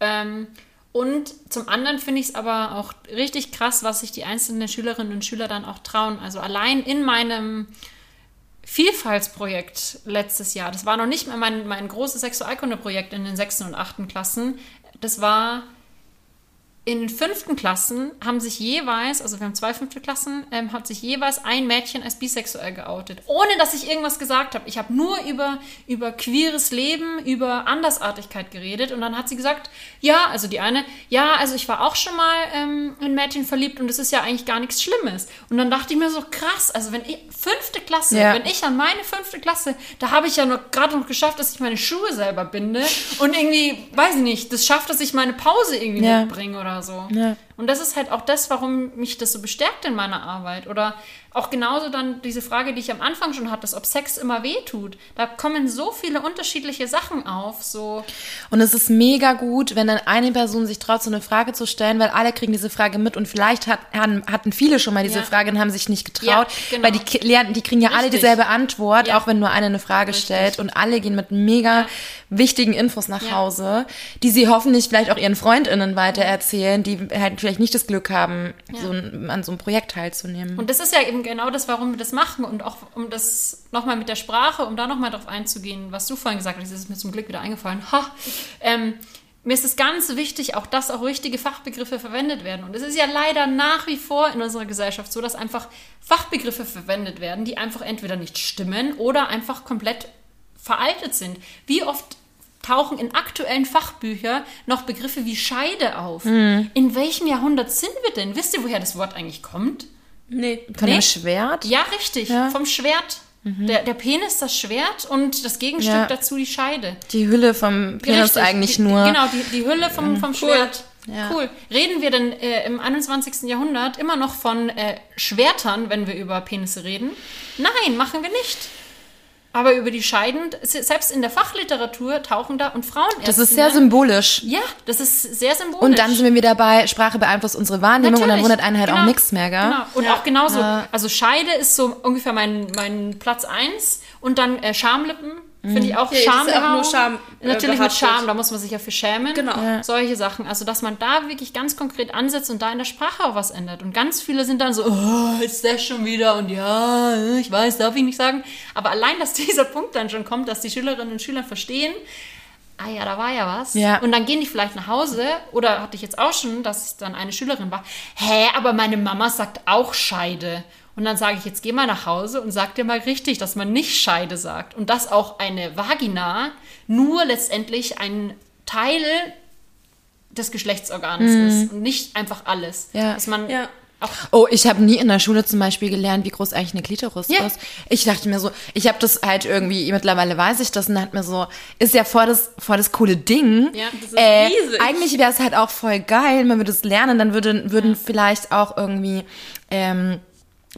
Ähm, und zum anderen finde ich es aber auch richtig krass, was sich die einzelnen Schülerinnen und Schüler dann auch trauen. Also allein in meinem Vielfaltsprojekt letztes Jahr, das war noch nicht mehr mein, mein großes Sexualkundeprojekt in den sechsten und achten Klassen, das war in den fünften Klassen haben sich jeweils, also wir haben zwei fünfte Klassen, ähm, hat sich jeweils ein Mädchen als bisexuell geoutet. Ohne dass ich irgendwas gesagt habe. Ich habe nur über, über queeres Leben, über Andersartigkeit geredet. Und dann hat sie gesagt, ja, also die eine, ja, also ich war auch schon mal ähm, in Mädchen verliebt und es ist ja eigentlich gar nichts Schlimmes. Und dann dachte ich mir so, krass, also wenn ich, fünfte Klasse, Ja. wenn ich an meine fünfte Klasse, da habe ich ja noch gerade noch geschafft, dass ich meine Schuhe selber binde und irgendwie, weiß ich nicht, das schafft, dass ich meine Pause irgendwie Ja. mitbringe oder so. Ja. Und das ist halt auch das, warum mich das so bestärkt in meiner Arbeit. Oder auch genauso dann diese Frage, die ich am Anfang schon hatte, ob Sex immer weh tut. Da kommen so viele unterschiedliche Sachen auf. So, Und es ist mega gut, wenn dann eine Person sich traut, so eine Frage zu stellen, weil alle kriegen diese Frage mit und vielleicht hat, hatten viele schon mal diese Ja. Frage und haben sich nicht getraut, Ja, genau. weil die lernen, die kriegen ja alle Richtig. dieselbe Antwort, Ja. auch wenn nur eine eine Frage Richtig. stellt und alle gehen mit mega wichtigen Infos nach. Hause, die sie hoffentlich vielleicht auch ihren FreundInnen weitererzählen, die halt vielleicht nicht das Glück haben, Ja. so ein, an so einem Projekt teilzunehmen. Und das ist ja eben genau das, warum wir das machen und auch um das nochmal mit der Sprache, um da nochmal drauf einzugehen, was du vorhin gesagt hast, das ist mir zum Glück wieder eingefallen. Ha, ähm, mir ist es ganz wichtig, auch dass auch richtige Fachbegriffe verwendet werden. Und es ist ja leider nach wie vor in unserer Gesellschaft so, dass einfach Fachbegriffe verwendet werden, die einfach entweder nicht stimmen oder einfach komplett veraltet sind. Wie oft tauchen in aktuellen Fachbüchern noch Begriffe wie Scheide auf? In welchem Jahrhundert sind wir denn? Wisst ihr, woher das Wort eigentlich kommt? Nee. Von Nee. dem Schwert? Ja, richtig. Ja. Vom Schwert. Der, der Penis, das Schwert und das Gegenstück Ja. dazu die Scheide. Die Hülle vom Penis Richtig. eigentlich die, nur. Genau, die, die Hülle vom, vom Schwert. Ja. Cool. Reden wir denn äh, im 21. Jahrhundert immer noch von äh, Schwertern, wenn wir über Penisse reden? Nein, machen wir nicht. Aber über die Scheiden, selbst in der Fachliteratur tauchen da und Frauenärzte. Das ist sehr symbolisch. Ja, das ist sehr symbolisch. Und dann sind wir wieder bei, Sprache beeinflusst unsere Wahrnehmung und dann Natürlich. wundert einen halt auch Genau. nichts mehr, gell? Genau. Und auch genauso. Ja. Also Scheide ist so ungefähr mein, mein Platz eins und dann äh, Schamlippen. Finde ich auch Ja, ist auch nur Scham, äh, Natürlich mit. Scham, da muss man sich ja für schämen. Genau. Ja. Solche Sachen. Also, dass man da wirklich ganz konkret ansetzt und da in der Sprache auch was ändert. Und ganz viele sind dann so, oh, ist das schon wieder und ja, ich weiß, darf ich nicht sagen. Aber allein, dass dieser Punkt dann schon kommt, dass die Schülerinnen und Schüler verstehen, ah ja, da war ja was. Ja. Und dann gehen die vielleicht nach Hause oder hatte ich jetzt auch schon, dass dann eine Schülerin war, hä, aber meine Mama sagt auch Scheide. Und dann sage ich, jetzt geh mal nach Hause und sag dir mal richtig, dass man nicht Scheide sagt. Und dass auch eine Vagina nur letztendlich ein Teil des Geschlechtsorgans ist und nicht einfach alles. Ja. Dass man Ja. auch Oh, ich habe nie in der Schule zum Beispiel gelernt, wie groß eigentlich eine Klitoris Ja. ist. Ich dachte mir so, ich habe das halt irgendwie, mittlerweile weiß ich das und dachte mir so, ist ja voll das, voll das coole Ding. Ja, das ist äh, riesig. Eigentlich wäre es halt auch voll geil, wenn wir das lernen, dann würden, würden vielleicht auch irgendwie ähm,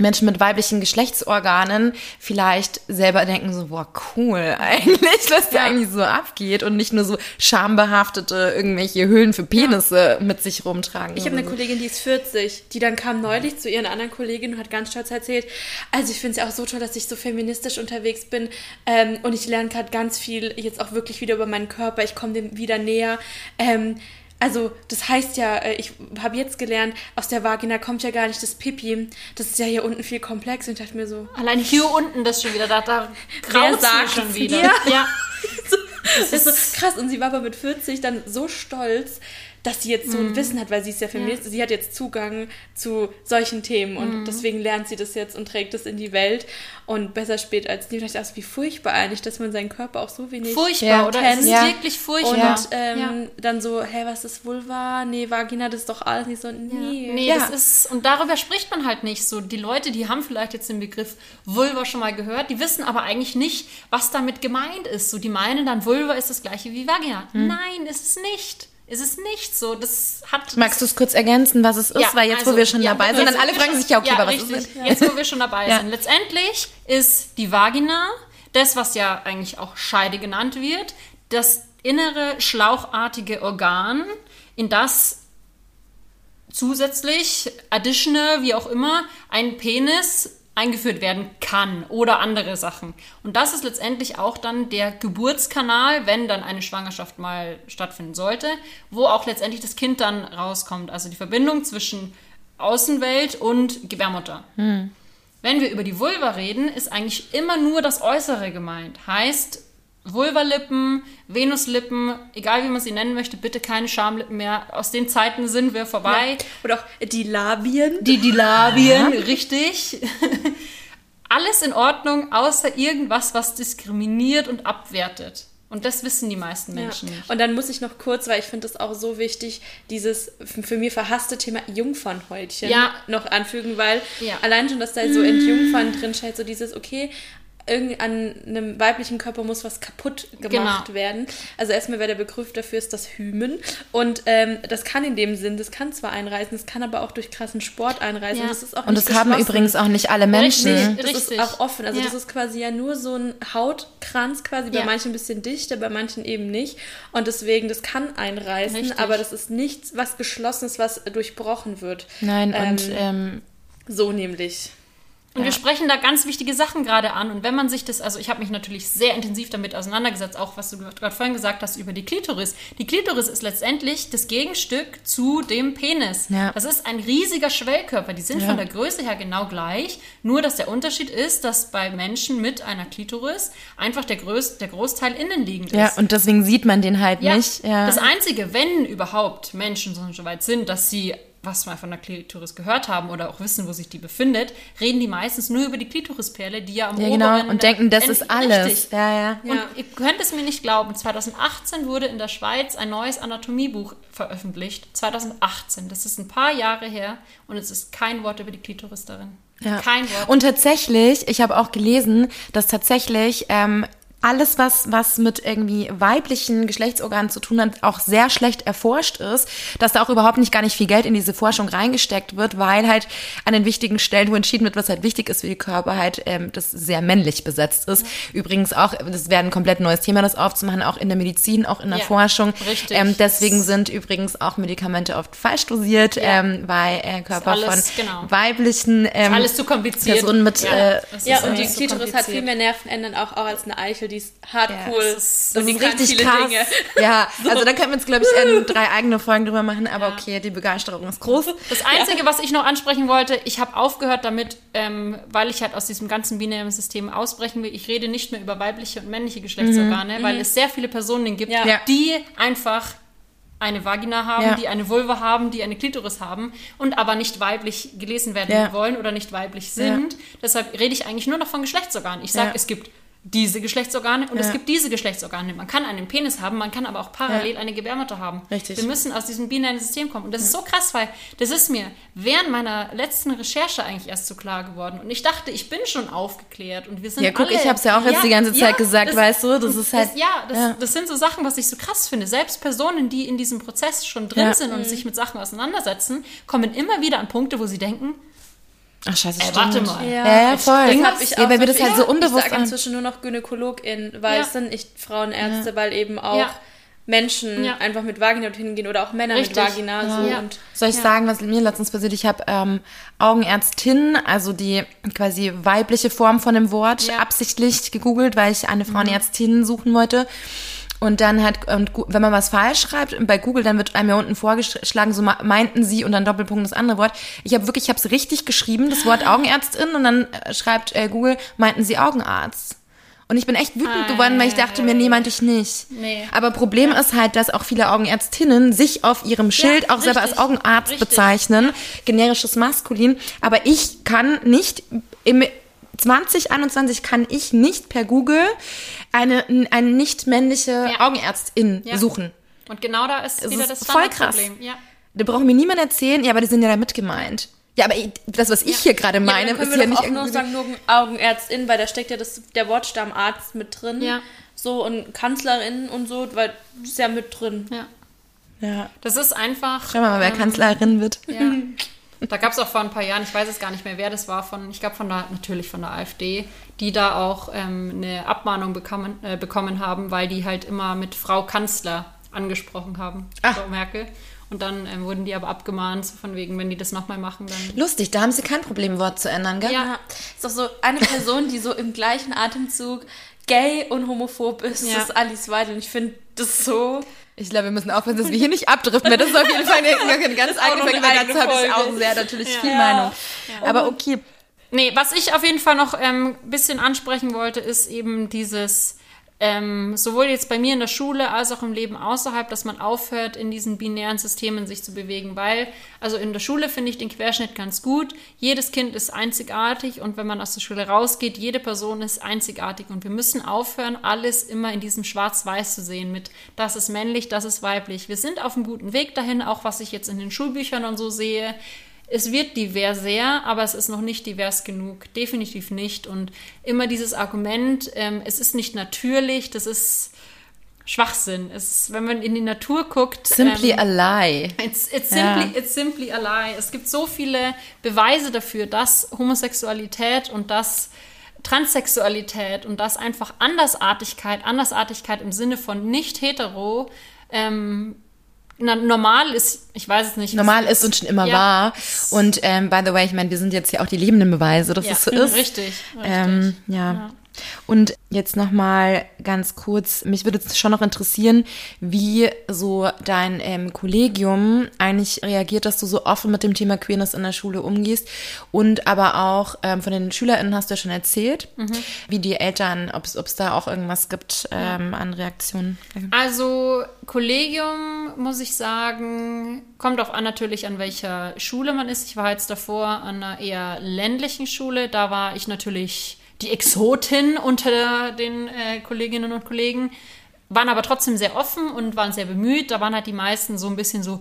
Menschen mit weiblichen Geschlechtsorganen vielleicht selber denken so, boah, cool eigentlich, was da eigentlich so abgeht und nicht nur so schambehaftete irgendwelche Hüllen für Penisse mit sich rumtragen. Ich habe eine so. Kollegin, die ist 40, die dann kam neulich zu ihren anderen Kolleginnen und hat ganz stolz erzählt, also ich finde es ja auch so toll, dass ich so feministisch unterwegs bin ähm, und ich lerne gerade ganz viel jetzt auch wirklich wieder über meinen Körper, ich komme dem wieder näher. Ähm, also das heißt ja, äh, ich habe jetzt gelernt, aus der Vagina kommt ja gar nicht das Pipi, das ist ja hier unten viel komplex und ich dachte mir so, allein hier unten das schon wieder, da, da Wer sagt's schon wieder. dir? Ja. Das ist so krass. Und sie war aber mit 40 dann so stolz, dass sie jetzt so ein Wissen hat, weil sie ist ja Feministin. Sie hat jetzt Zugang zu solchen Themen und deswegen lernt sie das jetzt und trägt das in die Welt. Und besser spät als nie. Und ich dachte, wie furchtbar eigentlich, dass man seinen Körper auch so wenig Furchtbar, Ja, oder? kennt. Es ist Ja. wirklich und furchtbar. ähm, Ja. dann so, hey, was ist Vulva? Nee, Vagina, das ist doch alles nicht so. Nee. Nee, Ja. das ist, und darüber spricht man halt nicht so. Die Leute, die haben vielleicht jetzt den Begriff Vulva schon mal gehört, die wissen aber eigentlich nicht, was damit gemeint ist. So, die meinen dann, Vulva ist das gleiche wie Vagina. Hm. Nein, ist es nicht. Ist es nicht so. Das hat. Magst du es kurz ergänzen, was es ist? Ja, Weil jetzt, also, wo wir schon ja, dabei sind, dann alle fragen schon- sich ja, okay, ja, aber was richtig. ist denn? Jetzt, wo wir schon dabei sind. Letztendlich ist die Vagina, das, was ja eigentlich auch Scheide genannt wird, das innere schlauchartige Organ, in das zusätzlich, additional, wie auch immer, ein Penis eingeführt werden kann oder andere Sachen. Und das ist letztendlich auch dann der Geburtskanal, wenn dann eine Schwangerschaft mal stattfinden sollte, wo auch letztendlich das Kind dann rauskommt. Also die Verbindung zwischen Außenwelt und Gebärmutter. Wenn wir über die Vulva reden, ist eigentlich immer nur das Äußere gemeint. Heißt, Vulvalippen, Venuslippen, egal wie man sie nennen möchte, bitte keine Schamlippen mehr. Aus den Zeiten sind wir vorbei. Oder auch die Labien. Die, die Labien, richtig. Alles in Ordnung, außer irgendwas, was diskriminiert und abwertet. Und das wissen die meisten Menschen Ja. nicht. Und dann muss ich noch kurz, weil ich finde das auch so wichtig, dieses für mich verhasste Thema Jungfernhäutchen Ja. noch anfügen, weil Ja. allein schon, dass da so Entjungfern drin steht, so dieses, okay, irgend an einem weiblichen Körper muss was kaputt gemacht Genau. werden. Also erstmal wäre der Begriff dafür ist das Hymen. Und ähm, das kann in dem Sinn, das kann zwar einreißen, das kann aber auch durch krassen Sport einreißen. Ja. Das ist auch Und nicht das haben geschlossen. übrigens auch nicht alle Menschen. Richtig. Das Richtig. ist auch offen. Also Ja. das ist quasi ja nur so ein Hautkranz quasi, bei Ja. manchen ein bisschen dichter, bei manchen eben nicht. Und deswegen, das kann einreißen, Richtig. aber das ist nichts, was geschlossenes, was durchbrochen wird. Nein, und Ähm, ähm, So nämlich. Und wir sprechen da ganz wichtige Sachen gerade an. Und wenn man sich das, also ich habe mich natürlich sehr intensiv damit auseinandergesetzt, auch was du gerade vorhin gesagt hast über die Klitoris. Die Klitoris ist letztendlich das Gegenstück zu dem Penis. Ja. Das ist ein riesiger Schwellkörper. Die sind Ja. von der Größe her genau gleich. Nur, dass der Unterschied ist, dass bei Menschen mit einer Klitoris einfach der, Größ der Großteil innenliegend ja, ist. und deswegen sieht man den halt Ja, nicht. Ja. Das Einzige, wenn überhaupt Menschen so weit sind, dass sie was mal von der Klitoris gehört haben oder auch wissen, wo sich die befindet, reden die meistens nur über die Klitorisperle, die ja am ja, genau. oberen Und denken, das ist alles. Richtig. Ja, ja. Und Ja. ihr könnt es mir nicht glauben, 2018 wurde in der Schweiz ein neues Anatomiebuch veröffentlicht. 2018, das ist ein paar Jahre her und es ist kein Wort über die Klitoris darin. Ja. Kein Wort. Und tatsächlich, ich habe auch gelesen, dass tatsächlich ähm, alles, was, was mit irgendwie weiblichen Geschlechtsorganen zu tun hat, auch sehr schlecht erforscht ist, dass da auch überhaupt nicht gar nicht viel Geld in diese Forschung reingesteckt wird, weil halt an den wichtigen Stellen, wo entschieden wird, was halt wichtig ist für die Körper, halt ähm, das sehr männlich besetzt ist. Übrigens auch, das wäre ein komplett neues Thema, das aufzumachen, auch in der Medizin, auch in der Ja, Forschung. richtig. Ähm, deswegen sind übrigens auch Medikamente oft falsch dosiert, Ja. ähm, weil äh, Körper alles, von genau. weiblichen ähm, alles zu kompliziert. Personen mit Ja, äh, Ja, und die so Klitoris hat viel mehr Nervenenden auch, auch als eine Eichel, die ist hart Ja, cool. es ist- und die ist richtig viele krass. Dinge. Ja, also da könnten wir jetzt, glaube ich, ähm, drei eigene Folgen drüber machen, aber okay, die Begeisterung ist groß. Das Einzige, was ich noch ansprechen wollte, ich habe aufgehört damit, ähm, weil ich halt aus diesem ganzen binären System ausbrechen will. Ich rede nicht mehr über weibliche und männliche Geschlechtsorgane, weil es sehr viele Personen gibt, Ja. Ja. die einfach eine Vagina haben, Ja. die eine Vulva haben, die eine Klitoris haben und aber nicht weiblich gelesen werden Ja. wollen oder nicht weiblich sind. Deshalb rede ich eigentlich nur noch von Geschlechtsorganen. Ich sage, Ja. es gibt diese Geschlechtsorgane und es Ja. gibt diese Geschlechtsorgane. Man kann einen Penis haben, man kann aber auch parallel eine Gebärmutter haben. Richtig. Wir müssen aus diesem binären System kommen. Und das ist so krass, weil das ist mir während meiner letzten Recherche eigentlich erst so klar geworden. Und ich dachte, ich bin schon aufgeklärt und wir sind Ja, guck, alle, ich hab's ja auch jetzt die ganze Zeit gesagt, das- weißt du, das ist halt- Das, ja, das, ja. das sind so Sachen, was ich so krass finde. Selbst Personen, die in diesem Prozess schon drin Ja. sind und sich mit Sachen auseinandersetzen, kommen immer wieder an Punkte, wo sie denken, Ach, scheiße, ey, stimmt. warte mal. Ja, ja, voll. Ding hab das- ich ja, auch weil wir das halt so unbewusst Ich sage inzwischen nur noch Gynäkologin, weil Ja. es sind nicht Frauenärzte, weil eben auch Ja. Menschen Ja. einfach mit Vagina dorthin gehen oder auch Männer Richtig. mit Vagina. So. Ja. Und Soll ich sagen, was mir letztens passiert? Ich habe ähm, Augenärztin, also die quasi weibliche Form von dem Wort, Ja. absichtlich gegoogelt, weil ich eine Frauenärztin suchen wollte. Und dann halt, und wenn man was falsch schreibt bei Google, dann wird einem ja unten vorgeschlagen, so meinten sie und dann Doppelpunkt das andere Wort. Ich habe wirklich, ich habe es richtig geschrieben, das Wort Augenärztin, und dann äh, schreibt äh, Google, meinten sie Augenarzt. Und ich bin echt wütend geworden, weil ich dachte mir, nee, meinte ich nicht. Nee. Aber Problem ist halt, dass auch viele Augenärztinnen sich auf ihrem Schild Ja, auch selber als richtig. Augenarzt Richtig. bezeichnen, generisches Maskulin. Aber ich kann nicht im 2021 kann ich nicht per Google eine, eine nicht männliche Ja. Augenärztin Ja. suchen. Und genau da ist Es wieder ist das voll krass. Ja. Da braucht mir niemand erzählen, ja, aber die sind ja damit gemeint. Ja, aber das, was ich hier gerade ja, meine, können ist wir ja nicht auch nur sagen, nur Augenärztin, weil da steckt ja das, der Wortstamm Arzt mit drin. Ja. So und Kanzlerin und so, weil das ist ja mit drin. Ja. Ja. Das ist einfach. Schauen wir mal, wer ähm, Kanzlerin wird. Ja. Da gab es auch vor ein paar Jahren, ich weiß es gar nicht mehr, wer das war, von, ich glaube von der, natürlich von der AfD, die da auch ähm, eine Abmahnung bekommen, äh, bekommen haben, weil die halt immer mit Frau Kanzler angesprochen haben, Ach. Frau Merkel. Und dann ähm, wurden die aber abgemahnt, so von wegen, wenn die das nochmal machen, dann. Lustig, da haben sie kein Problem, ein Wort zu ändern, gell? Ja, ist doch so eine Person, die so im gleichen Atemzug gay und homophob ist, Ja. das ist Alice Weidel. Und ich finde das so. Ich glaube, wir müssen aufpassen, dass wir hier nicht abdriften, weil das ist auf jeden Fall eine, eine ganz eigene Folge, eine weil dazu habe ich auch sehr natürlich viel Ja. Meinung. Aber okay, Nee, was ich auf jeden Fall noch ein ähm, bisschen ansprechen wollte, ist eben dieses, ähm, sowohl jetzt bei mir in der Schule als auch im Leben außerhalb, dass man aufhört, in diesen binären Systemen sich zu bewegen. Weil, also in der Schule finde ich den Querschnitt ganz gut. Jedes Kind ist einzigartig und wenn man aus der Schule rausgeht, jede Person ist einzigartig. Und wir müssen aufhören, alles immer in diesem Schwarz-Weiß zu sehen mit, das ist männlich, das ist weiblich. Wir sind auf einem guten Weg dahin, auch was ich jetzt in den Schulbüchern und so sehe es wird diverser, aber es ist noch nicht divers genug. Definitiv nicht. Und immer dieses Argument, ähm, es ist nicht natürlich, das ist Schwachsinn. Es wenn man in die Natur guckt. simply ähm, a lie. It's, it's, simply, Ja. it's simply a lie. Es gibt so viele Beweise dafür, dass Homosexualität und dass Transsexualität und dass einfach Andersartigkeit, Andersartigkeit im Sinne von nicht hetero, ähm, na, normal ist, ich weiß es nicht. Normal ist und schon immer Ja. war. Und ähm, by the way, ich meine, wir sind jetzt ja auch die lebenden Beweise, dass ja, es so ist. Richtig, richtig. Ähm, ja. Und jetzt noch mal ganz kurz, mich würde jetzt schon noch interessieren, wie so dein ähm, Kollegium eigentlich reagiert, dass du so offen mit dem Thema Queerness in der Schule umgehst und aber auch ähm, von den SchülerInnen hast du ja schon erzählt, Mhm. wie die Eltern, ob es da auch irgendwas gibt ähm, an Reaktionen. Also Kollegium, muss ich sagen, kommt auch an natürlich an welcher Schule man ist. Ich war jetzt davor an einer eher ländlichen Schule. Da war ich natürlich die Exotin unter den äh, Kolleginnen und Kollegen, waren aber trotzdem sehr offen und waren sehr bemüht. Da waren halt die meisten so ein bisschen so, "Ja,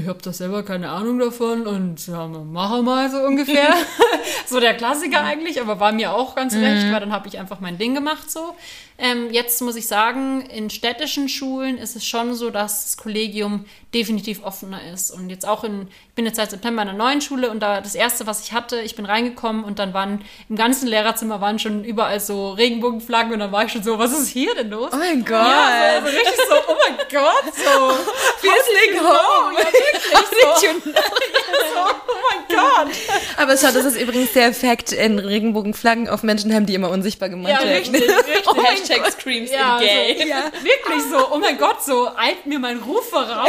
ich habe da selber keine Ahnung davon und ja, mache mal so ungefähr. so der Klassiker eigentlich, aber war mir auch ganz recht, weil dann habe ich einfach mein Ding gemacht so. Ähm, jetzt muss ich sagen, in städtischen Schulen ist es schon so, dass das Kollegium definitiv offener ist. Und jetzt auch in, ich bin jetzt seit September in einer neuen Schule und da das erste, was ich hatte, ich bin reingekommen und dann waren im ganzen Lehrerzimmer waren schon überall so Regenbogenflaggen und dann war ich schon so, was ist hier denn los? Oh mein Gott. Ja, so, so richtig so, oh mein Gott, so. Feeling home. Ja, wirklich so. Oh mein Gott. Aber schau, das ist übrigens der Effekt in Regenbogenflaggen auf Menschen haben, die immer unsichtbar gemacht Ja, werden. richtig, richtig. Oh mein Hashtag Screams Ja, in Gay. so, ja, wirklich so, oh mein Gott, so eilt mir mein Ruf voraus.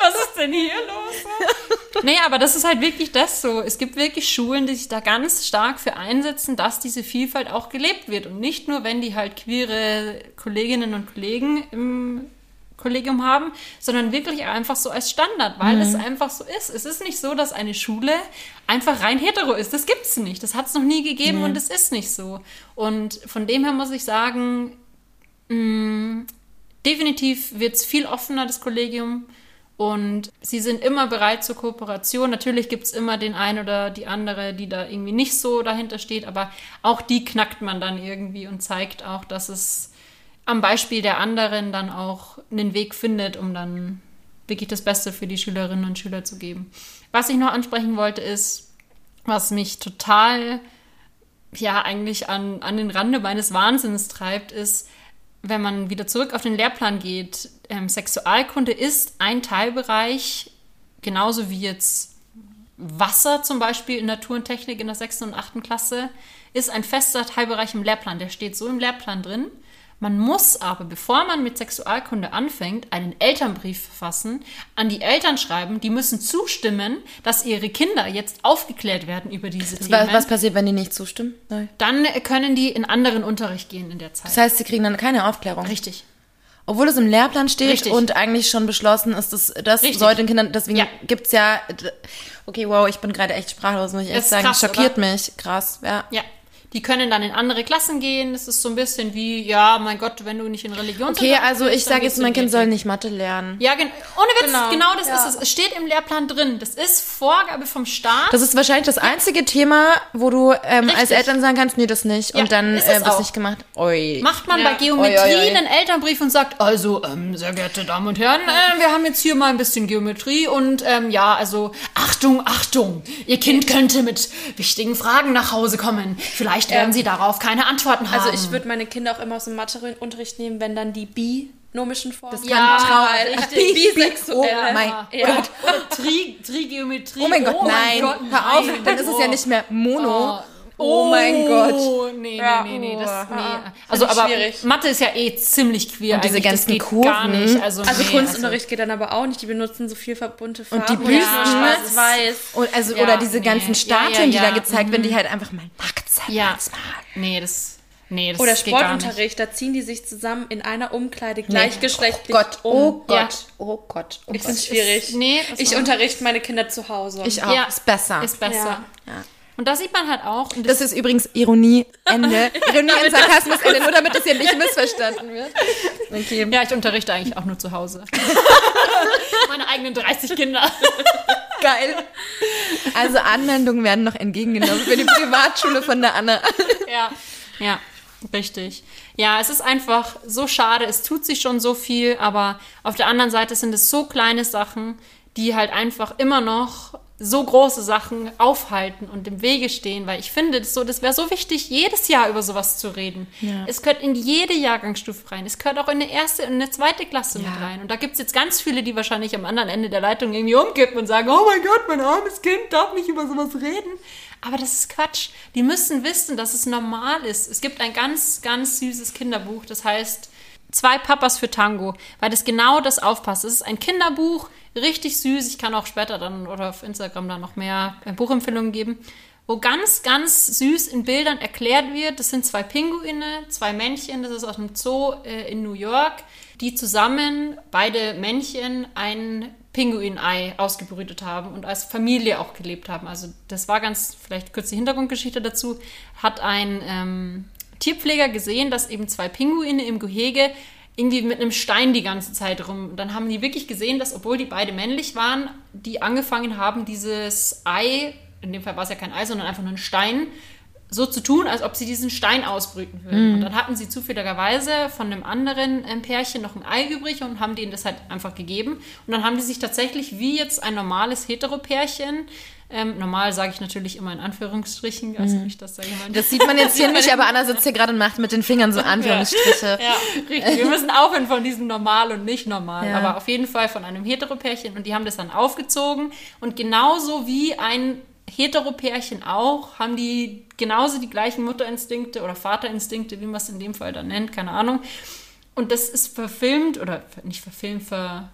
Was ist denn hier los? Nee, aber das ist halt wirklich das so. Es gibt wirklich Schulen, die sich da ganz stark für einsetzen, dass diese Vielfalt auch gelebt wird. Und nicht nur, wenn die halt queere Kolleginnen und Kollegen im Kollegium haben, sondern wirklich einfach so als Standard, weil es einfach so ist. Es ist nicht so, dass eine Schule einfach rein hetero ist. Das gibt's nicht. Das hat es noch nie gegeben und es ist nicht so. Und von dem her muss ich sagen, mh, definitiv wird's viel offener, das Kollegium. Und sie sind immer bereit zur Kooperation. Natürlich gibt's immer den einen oder die andere, die da irgendwie nicht so dahinter steht, aber auch die knackt man dann irgendwie und zeigt auch, dass es am Beispiel der anderen dann auch einen Weg findet, um dann wirklich das Beste für die Schülerinnen und Schüler zu geben. Was ich noch ansprechen wollte, ist, was mich total, ja, eigentlich an, an den Rande meines Wahnsinns treibt, ist, wenn man wieder zurück auf den Lehrplan geht, ähm, Sexualkunde ist ein Teilbereich, genauso wie jetzt Wasser zum Beispiel in Natur und Technik in der sechsten und achten Klasse, ist ein fester Teilbereich im Lehrplan. Der steht so im Lehrplan drin. Man muss aber, bevor man mit Sexualkunde anfängt, einen Elternbrief verfassen, an die Eltern schreiben, die müssen zustimmen, dass ihre Kinder jetzt aufgeklärt werden über diese Themen. Was, was passiert, wenn die nicht zustimmen? Nein. Dann können die in anderen Unterricht gehen in der Zeit. Das heißt, sie kriegen dann keine Aufklärung. Richtig. Obwohl es im Lehrplan steht Richtig. und eigentlich schon beschlossen ist, dass das Richtig. sollte den Kindern, deswegen Ja. gibt's ja, okay, wow, ich bin gerade echt sprachlos, muss ich echt sagen, krass, schockiert oder? mich, krass, ja. Ja. Die können dann in andere Klassen gehen. Es ist so ein bisschen wie, ja, mein Gott, wenn du nicht in Religion Okay, also ich sage jetzt, mein Kind soll nicht Mathe lernen. Ja, gen ohne Witz, genau, Genau, das ja. ist es. Es steht im Lehrplan drin. Das ist Vorgabe vom Staat. Das ist wahrscheinlich das einzige Thema, wo du ähm, als. Eltern sagen kannst, nee, das nicht. Ja, und dann es äh, wird auch. nicht gemacht. Oi. Macht man Ja. bei Geometrie Oi, oi, oi. einen Elternbrief und sagt, also, ähm, sehr geehrte Damen und Herren, äh, wir haben jetzt hier mal ein bisschen Geometrie und ähm, ja, also, Achtung, Achtung, Ihr Kind könnte mit wichtigen Fragen nach Hause kommen. Vielleicht werden Sie darauf keine Antworten haben. Also ich würde meine Kinder auch immer aus dem Matheunterricht nehmen, wenn dann die binomischen Formen. Das Ja, kann richtig. Bi- bi- Bisexuelle. Oh mein Ja. Gott. Oder Tri Trigeometrie. Oh mein Gott, nein. Gott, Hör auf, nein. dann ist es ja Oh. nicht mehr Mono. Oh. Oh mein Gott. Oh, nee, Ja. nee, nee, nee, das, Oh. nee. Also, ich aber schwierig. Mathe ist ja eh ziemlich queer. Und diese eigentlich. Das ganzen geht Gar Kurven. nicht. Also, Also nee, Kunstunterricht geht dann aber auch nicht. Die benutzen so viel verbunte Farben. die und nicht Büsten, ne? schwarz-weiß. Und also, Ja, oder diese nee. ganzen Ja, Statuen, ja, die ja. da gezeigt werden, die halt einfach mal nackt sein. Ja. Nee, das. Nee, das Oder. Sportunterricht, da ziehen die sich zusammen in einer Umkleide gleichgeschlechtlich Oh Gott, um. oh Gott, Ja. oh Gott. Oh Ich Gott. finde es schwierig. nee, ich unterrichte meine Kinder zu Hause. Ich auch. Ja. Ist besser. Ist besser. Ja. Und da sieht man halt auch. Und das ist übrigens Ironie, Ende. Ironie und Sarkasmus, Ende. Nur damit es hier nicht missverstanden wird. Okay. ja, ich unterrichte eigentlich auch nur zu Hause. Meine eigenen 30 Kinder. Geil. Also Anmeldungen werden noch entgegengenommen für die Privatschule von der Anna. ja, ja, richtig. Ja, es ist einfach so schade. Es tut sich schon so viel, aber auf der anderen Seite sind es so kleine Sachen, die halt einfach immer noch so große Sachen aufhalten und im Wege stehen, weil ich finde, das, so, das wäre so wichtig, jedes Jahr über sowas zu reden. Es gehört in jede Jahrgangsstufe rein. Es gehört auch in eine erste und eine zweite Klasse mit Ja. rein. Und da gibt es jetzt ganz viele, die wahrscheinlich am anderen Ende der Leitung irgendwie umkippen und sagen, oh mein Gott, mein armes Kind darf nicht über sowas reden. Aber das ist Quatsch. Die müssen wissen, dass es normal ist. Es gibt ein ganz, ganz süßes Kinderbuch, das heißt Zwei Papas für Tango, weil das genau das aufpasst. Es ist ein Kinderbuch, richtig süß. Ich kann auch später dann oder auf Instagram dann noch mehr äh, Buchempfehlungen geben, wo ganz, ganz süß in Bildern erklärt wird. Das sind zwei Pinguine, zwei Männchen, das ist aus dem Zoo äh, in New York, die zusammen, beide Männchen, ein Pinguinei ausgebrütet haben und als Familie auch gelebt haben. Also das war ganz, vielleicht kurz die Hintergrundgeschichte dazu, hat ein ähm, Tierpfleger gesehen, dass eben zwei Pinguine im Gehege irgendwie mit einem Stein die ganze Zeit rum. Und dann haben die wirklich gesehen, dass obwohl die beide männlich waren, die angefangen haben, dieses Ei, in dem Fall war es ja kein Ei, sondern einfach nur ein Stein, so zu tun, als ob sie diesen Stein ausbrüten würden. Und dann hatten sie zufälligerweise von einem anderen ähm, Pärchen noch ein Ei übrig und haben denen das halt einfach gegeben. Und dann haben die sich tatsächlich wie jetzt ein normales Hetero-Pärchen, ähm, normal sage ich natürlich immer in Anführungsstrichen, also nicht, dass da jemand... Das sieht man jetzt hier nicht, aber Anna sitzt hier gerade und macht mit den Fingern so Anführungsstriche. Ja, richtig. Wir müssen aufhören von diesem normal und nicht normal. Ja. Aber auf jeden Fall von einem Heteropärchen. Und die haben das dann aufgezogen. Und genauso wie ein Heteropärchen auch, haben die genauso die gleichen Mutterinstinkte oder Vaterinstinkte, wie man es in dem Fall dann nennt, keine Ahnung. Und das ist verfilmt oder nicht verfilmt, ver,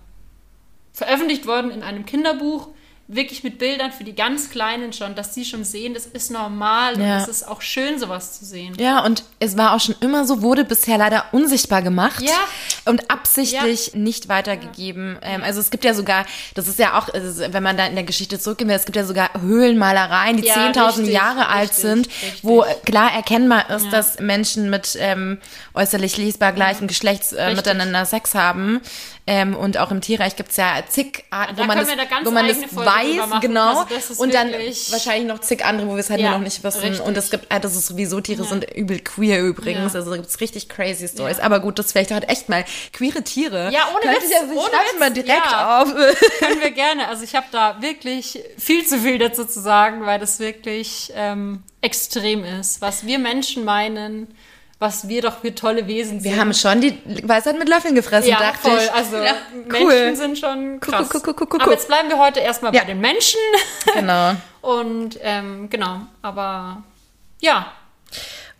veröffentlicht worden in einem Kinderbuch. Wirklich mit Bildern für die ganz Kleinen schon, dass sie schon sehen, das ist normal Ja. und es ist auch schön, sowas zu sehen. Ja, und es war auch schon immer so, wurde bisher leider unsichtbar gemacht Ja. und absichtlich nicht weitergegeben. Ähm, also es gibt ja sogar, das ist ja auch, wenn man da in der Geschichte zurückgehen will, es gibt ja sogar Höhlenmalereien, die Ja, 10.000 richtig, Jahre alt richtig, sind, richtig. wo äh, klar erkennbar ist, dass Menschen mit ähm, äußerlich lesbar gleichen Geschlechts äh, miteinander Sex haben. Ähm, und auch im Tierreich gibt's ja zig Arten, wo man das, da wo man das weiß, machen. genau. Also und dann wahrscheinlich noch zig andere, wo wir es halt Ja, nur noch nicht wissen. richtig. Und es gibt, ah, das ist sowieso, Tiere sind übel queer übrigens. Ja. Also da gibt's richtig crazy Stories. Ja. Aber gut, das vielleicht heute echt mal queere Tiere. Ja, ohne Witz, ich ohne Witz, mal direkt ja. auf. Können wir gerne. Also ich habe da wirklich viel zu viel dazu zu sagen, weil das wirklich ähm, extrem ist, was wir Menschen meinen, was wir doch für tolle Wesen sind. Wir haben schon die Weisheit mit Löffeln gefressen, ja, dachte voll. ich. Also Menschen Cool. sind schon krass. guck, guck, guck, Aber jetzt bleiben wir heute erstmal Ja. bei den Menschen. Genau. Und ähm, genau, aber ja,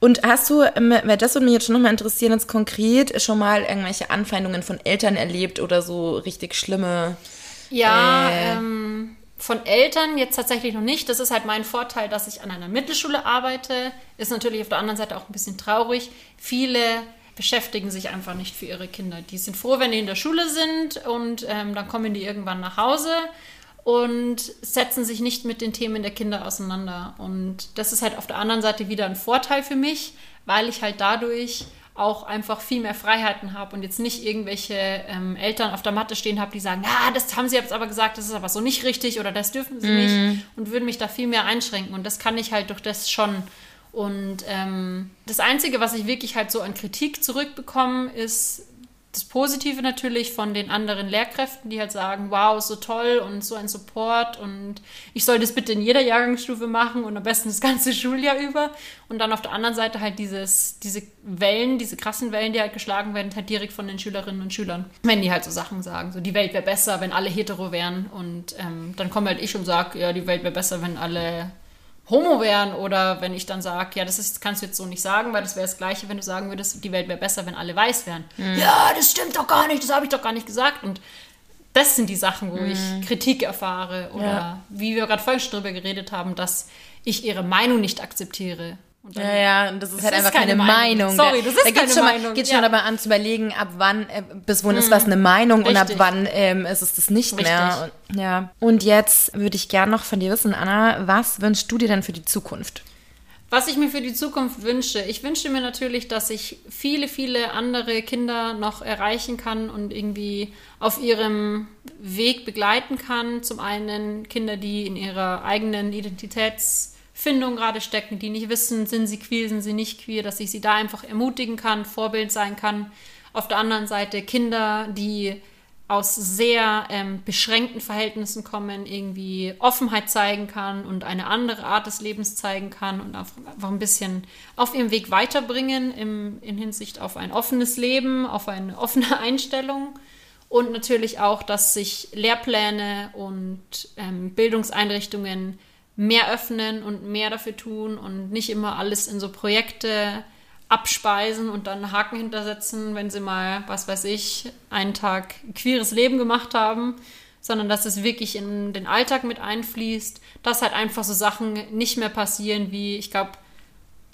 Und hast du, ähm, weil das würde mich jetzt schon nochmal interessieren, jetzt konkret schon mal irgendwelche Anfeindungen von Eltern erlebt oder so richtig schlimme? Ja, Äh. ähm, von Eltern jetzt tatsächlich noch nicht. Das ist halt mein Vorteil, dass ich an einer Mittelschule arbeite. Ist natürlich auf der anderen Seite auch ein bisschen traurig. Viele beschäftigen sich einfach nicht für ihre Kinder. Die sind froh, wenn die in der Schule sind und ähm, dann kommen die irgendwann nach Hause und setzen sich nicht mit den Themen der Kinder auseinander. Und das ist halt auf der anderen Seite wieder ein Vorteil für mich, weil ich halt dadurch auch einfach viel mehr Freiheiten habe und jetzt nicht irgendwelche ähm, Eltern auf der Matte stehen habe, die sagen, ja, das haben sie jetzt aber gesagt, das ist aber so nicht richtig oder das dürfen sie mm. nicht und würden mich da viel mehr einschränken. Und das kann ich halt durch das schon. Und ähm, das Einzige, was ich wirklich halt so an Kritik zurückbekomme, ist das Positive natürlich von den anderen Lehrkräften, die halt sagen, wow, so toll und so ein Support und ich soll das bitte in jeder Jahrgangsstufe machen und am besten das ganze Schuljahr über. Und dann auf der anderen Seite halt dieses, diese Wellen, diese krassen Wellen, die halt geschlagen werden, halt direkt von den Schülerinnen und Schülern. Wenn die halt so Sachen sagen, so die Welt wäre besser, wenn alle hetero wären und ähm, dann komme halt ich und sage, ja, die Welt wäre besser, wenn alle homo wären oder wenn ich dann sage, ja, das ist, kannst du jetzt so nicht sagen, weil das wäre das Gleiche, wenn du sagen würdest, die Welt wäre besser, wenn alle weiß wären. Mhm. Ja, das stimmt doch gar nicht, das habe ich doch gar nicht gesagt. Und das sind die Sachen, wo mhm. ich Kritik erfahre oder ja. wie wir gerade vorhin schon drüber geredet haben, dass ich ihre Meinung nicht akzeptiere. Ja, ja, und das ist das halt ist einfach keine, Meinung. Meinung. Sorry, das ist da keine schon Meinung. Mal, geht schon ja. dabei an zu überlegen, ab wann, äh, bis wohin mhm. ist was eine Meinung Richtig. und ab wann ähm, ist es das nicht Richtig. mehr. Und, ja. Und jetzt würde ich gerne noch von dir wissen, Anna, was wünschst du dir denn für die Zukunft? Was ich mir für die Zukunft wünsche, ich wünsche mir natürlich, dass ich viele, viele andere Kinder noch erreichen kann und irgendwie auf ihrem Weg begleiten kann. Zum einen Kinder, die in ihrer eigenen Identitäts Findung gerade stecken, die nicht wissen, sind sie queer, sind sie nicht queer, dass ich sie da einfach ermutigen kann, Vorbild sein kann. Auf der anderen Seite Kinder, die aus sehr ähm, beschränkten Verhältnissen kommen, irgendwie Offenheit zeigen kann und eine andere Art des Lebens zeigen kann und einfach ein bisschen auf ihrem Weg weiterbringen im, in Hinsicht auf ein offenes Leben, auf eine offene Einstellung. Und natürlich auch, dass sich Lehrpläne und ähm, Bildungseinrichtungen mehr öffnen und mehr dafür tun und nicht immer alles in so Projekte abspeisen und dann einen Haken hintersetzen, wenn sie mal, was weiß ich, einen Tag queeres Leben gemacht haben, sondern dass es wirklich in den Alltag mit einfließt, dass halt einfach so Sachen nicht mehr passieren wie, ich glaube,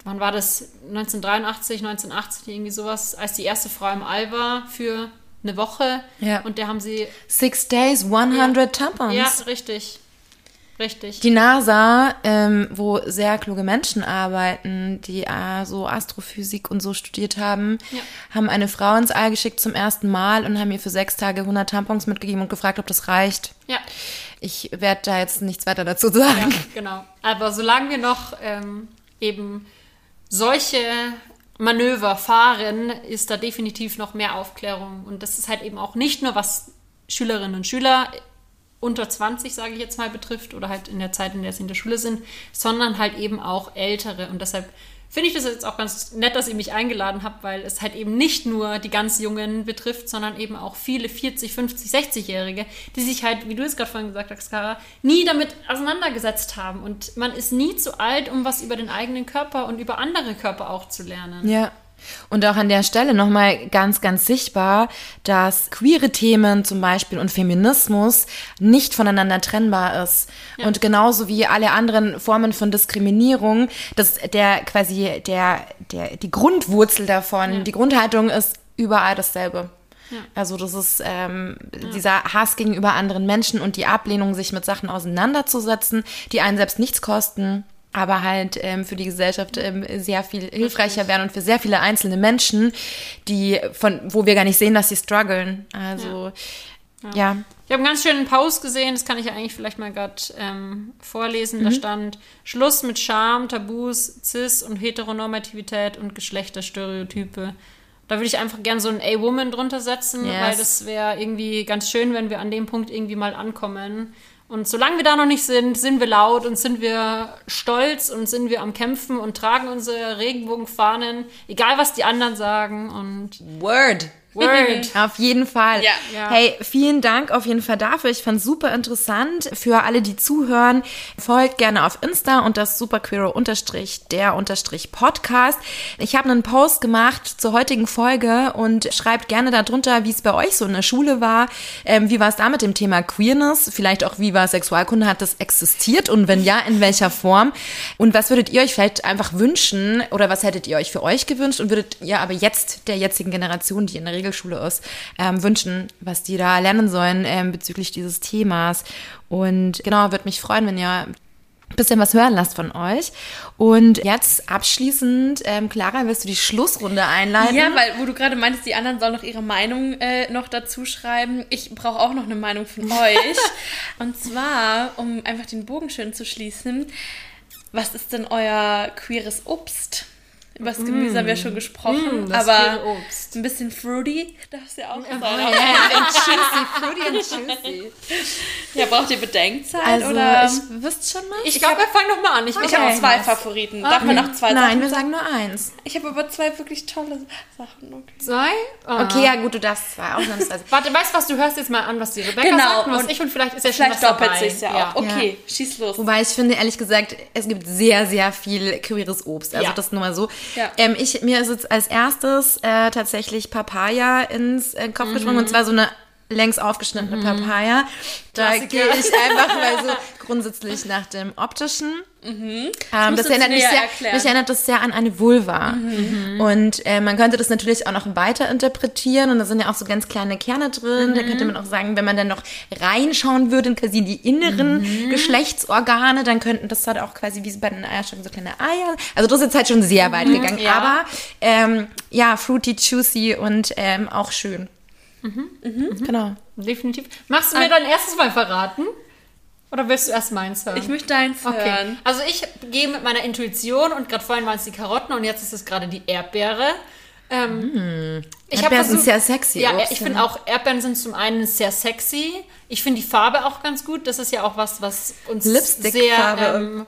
wann war das, 1983, 1980, irgendwie sowas, als die erste Frau im All war für eine Woche. Ja. Und der haben sie... Six Days, 100 ja, Tampons. Ja, richtig. Richtig. Die NASA, ähm, wo sehr kluge Menschen arbeiten, die äh, so Astrophysik und so studiert haben, ja. haben eine Frau ins All geschickt zum ersten Mal und haben ihr für sechs Tage 100 Tampons mitgegeben und gefragt, ob das reicht. Ja. Ich werde da jetzt nichts weiter dazu sagen. Ja, genau. Aber solange wir noch ähm, eben solche Manöver fahren, ist da definitiv noch mehr Aufklärung. Und das ist halt eben auch nicht nur was Schülerinnen und Schüler unter 20, sage ich jetzt mal, betrifft oder halt in der Zeit, in der sie in der Schule sind, sondern halt eben auch ältere. Und deshalb finde ich das jetzt auch ganz nett, dass ihr mich eingeladen habt, weil es halt eben nicht nur die ganz Jungen betrifft, sondern eben auch viele 40, 50, 60-Jährige, die sich halt, wie du es gerade vorhin gesagt hast, Kara, nie damit auseinandergesetzt haben. Und man ist nie zu alt, um was über den eigenen Körper und über andere Körper auch zu lernen. Ja. Und auch an der Stelle nochmal ganz, ganz sichtbar, dass queere Themen zum Beispiel und Feminismus nicht voneinander trennbar ist. Ja. Und genauso wie alle anderen Formen von Diskriminierung, dass der quasi der, der, die Grundwurzel davon, ja. die Grundhaltung ist überall dasselbe. Ja. Also das ist ähm, ja. dieser Hass gegenüber anderen Menschen und die Ablehnung, sich mit Sachen auseinanderzusetzen, die einen selbst nichts kosten aber halt ähm, für die Gesellschaft ähm, sehr viel hilfreicher werden und für sehr viele einzelne Menschen, die von wo wir gar nicht sehen, dass sie strugglen. Also ja. ja. Ich habe einen ganz schönen Post gesehen, das kann ich ja eigentlich vielleicht mal gerade ähm, vorlesen. Mhm. Da stand Schluss mit Scham, Tabus, Cis und Heteronormativität und Geschlechterstereotype. Da würde ich einfach gerne so ein A-Woman drunter setzen, yes. weil das wäre irgendwie ganz schön, wenn wir an dem Punkt irgendwie mal ankommen und solange wir da noch nicht sind, sind wir laut und sind wir stolz und sind wir am Kämpfen und tragen unsere Regenbogenfahnen, egal was die anderen sagen. Und Word. Word. auf jeden Fall. Ja. ja. Hey, vielen Dank auf jeden Fall dafür. Ich fand super interessant. Für alle, die zuhören, folgt gerne auf Insta und das superqueero unterstrich der unterstrich Podcast. Ich habe einen Post gemacht zur heutigen Folge und schreibt gerne darunter, wie es bei euch so in der Schule war. Ähm, wie war es da mit dem Thema Queerness? Vielleicht auch, wie war Sexualkunde? Hat das existiert? Und wenn ja, in welcher Form? Und was würdet ihr euch vielleicht einfach wünschen oder was hättet ihr euch für euch gewünscht und würdet ihr aber jetzt der jetzigen Generation, die in der Regelschule ist, ähm, wünschen, was die da lernen sollen ähm, bezüglich dieses Themas. Und genau, würde mich freuen, wenn ihr bisschen was hören lasst von euch. Und jetzt abschließend, ähm, Clara, wirst du die Schlussrunde einleiten? Ja, weil wo du gerade meintest, die anderen sollen noch ihre Meinung äh, noch dazu schreiben. Ich brauche auch noch eine Meinung von euch. Und zwar, um einfach den Bogen schön zu schließen, was ist denn euer queeres Obst? Über das Gemüse haben wir schon gesprochen, Mm, das aber ein bisschen fruity darf es ja auch sein. fruity and juicy. Ja, braucht ihr Bedenkzeit Also, oder? ich wüsste schon mal. Ich glaube, wir fangen noch mal an. Ich, Ich habe zwei Favoriten. Darf man auch zwei Nein, Sachen wir sagen? nur eins. Ich habe aber zwei wirklich tolle Sachen. Okay. zwei? Ah. Okay, ja gut, du darfst zwei ausnahmsweise. Warte, weißt du was? Du hörst jetzt mal an, was die Rebecca Genau, sagt und was und ich und vielleicht ist ja schon Vielleicht was doppelt dabei. sich's ja, auch. Okay, schieß los. Wobei ich finde, ehrlich gesagt, es gibt sehr, sehr viel queeres Obst. Also Ja. das nur mal so. Ja. Ähm, ich, mir ist jetzt als erstes äh, tatsächlich Papaya ins äh, Kopf gesprungen. Und zwar so eine längs aufgeschnittene Papaya. Da gehe ich einfach mal so grundsätzlich nach dem optischen. Ähm, das erinnert mich sehr, erklären. mich erinnert das sehr an eine Vulva. Und äh, man könnte das natürlich auch noch weiter interpretieren und da sind ja auch so ganz kleine Kerne drin. Da könnte man auch sagen, wenn man dann noch reinschauen würde in quasi die inneren Geschlechtsorgane, dann könnten das halt auch quasi wie bei den Eierstöcken so kleine Eier. Also das ist jetzt halt schon sehr weit gegangen. ja. Aber ähm, ja, fruity, juicy und ähm, auch schön. Genau. Definitiv. Magst du mir dein erstes Mal verraten? Oder willst du erst meins hören? Ich möchte eins Okay. hören. Also ich gehe mit meiner Intuition und gerade vorhin waren es die Karotten und jetzt ist es gerade die Erdbeere. Ähm, ich hab Erdbeeren sind versucht- sehr sexy. Ja, Obst, ich finde ja. auch Erdbeeren sind zum einen sehr sexy. Ich finde die Farbe auch ganz gut. Das ist ja auch was, was uns sehr ähm,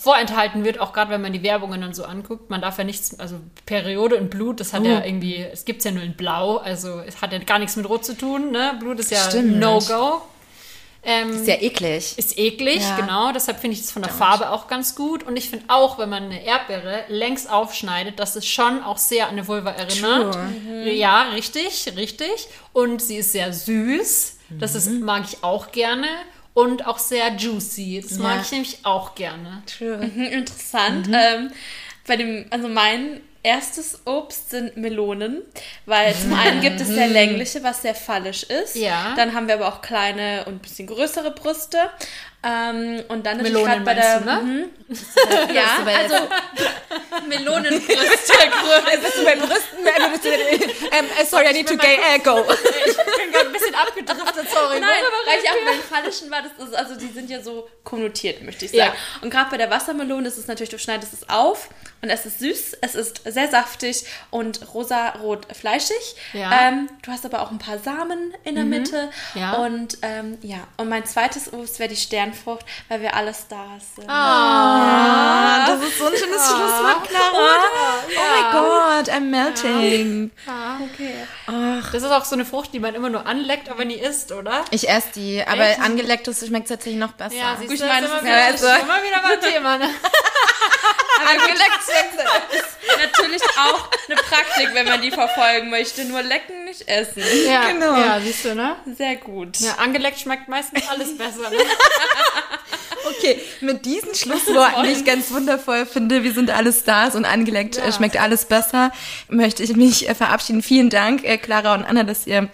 vorenthalten wird, auch gerade wenn man die Werbungen dann so anguckt. Man darf ja nichts, also Periode und Blut, das hat Oh. ja irgendwie, es gibt es ja nur in Blau, also es hat ja gar nichts mit Rot zu tun. Ne? Blut ist ja. No-Go. Ähm, Sehr eklig. ist eklig, Ja. genau. Deshalb finde ich das von der Farbe auch ganz gut. Und ich finde auch, wenn man eine Erdbeere längs aufschneidet, dass es schon auch sehr an eine Vulva erinnert. Ja, richtig, richtig. Und sie ist sehr süß. Das ist, mag ich auch gerne. Und auch sehr juicy. Das mag Ja. ich nämlich auch gerne. True. Mhm, interessant. Ähm, bei dem, also mein erstes Obst sind Melonen, weil zum einen gibt es sehr längliche, was sehr fallisch ist. Ja. Dann haben wir aber auch kleine und ein bisschen größere Brüste. Ähm, und dann natürlich grad bei der, du, ne? Mhm. Ja, also Melonenbrüste. Bist du bei Brüsten? Bist du, ähm, sorry, I need to get echo. Ich bin gerade ein bisschen abgedriftet, sorry. Nein, weil ich auch bei den fallischen war, das ist, also die sind ja so konnotiert, möchte ich Ja. sagen. Und gerade bei der Wassermelone ist es natürlich, du schneidest es auf und es ist süß, es ist sehr saftig und rosa-rot fleischig. Ja. Ähm, du hast aber auch ein paar Samen in der Mitte. Ja. Und ähm, ja, und mein zweites Obst wäre die Sternfrucht, weil wir alle Stars sind. Ah, das ist so ein schönes Schlusswort, Clara. Oh my God, I'm melting. Okay. Das ist auch so eine Frucht, die man immer nur anleckt, aber nie isst, oder? Ich esse die, aber Echt? angelecktes schmeckt tatsächlich noch besser. Ja, siehst Ich du, meine, das ist es immer, ist wieder, ja das so- ist immer wieder beim Thema. Ne? angeleckt schmeckt Natürlich auch eine Praktik, wenn man die verfolgen möchte. Nur lecken, nicht essen. Ja, Genau. Ja, siehst du, ne? Sehr gut. Ja, angeleckt schmeckt meistens alles besser. Ne? Okay, mit diesen Schlussworten, die ich ganz wundervoll finde, wir sind alle Stars und angeleckt äh, schmeckt alles besser, möchte ich mich äh, verabschieden. Vielen Dank, äh, Clara und Anna, dass ihr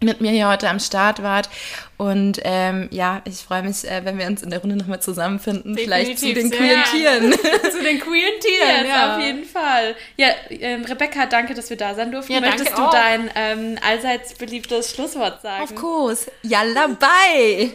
mit mir hier heute am Start wart. Und ähm, ja, ich freue mich, äh, wenn wir uns in der Runde nochmal zusammenfinden, vielleicht zu den Definitiv, queeren Tieren. Zu den queeren Tieren, Yes, ja. auf jeden Fall. Ja, ähm, Rebecca, danke, dass wir da sein durften. Ja, danke Möchtest du auch. dein ähm, allseits beliebtes Schlusswort sagen? Of course. Yalla, bye!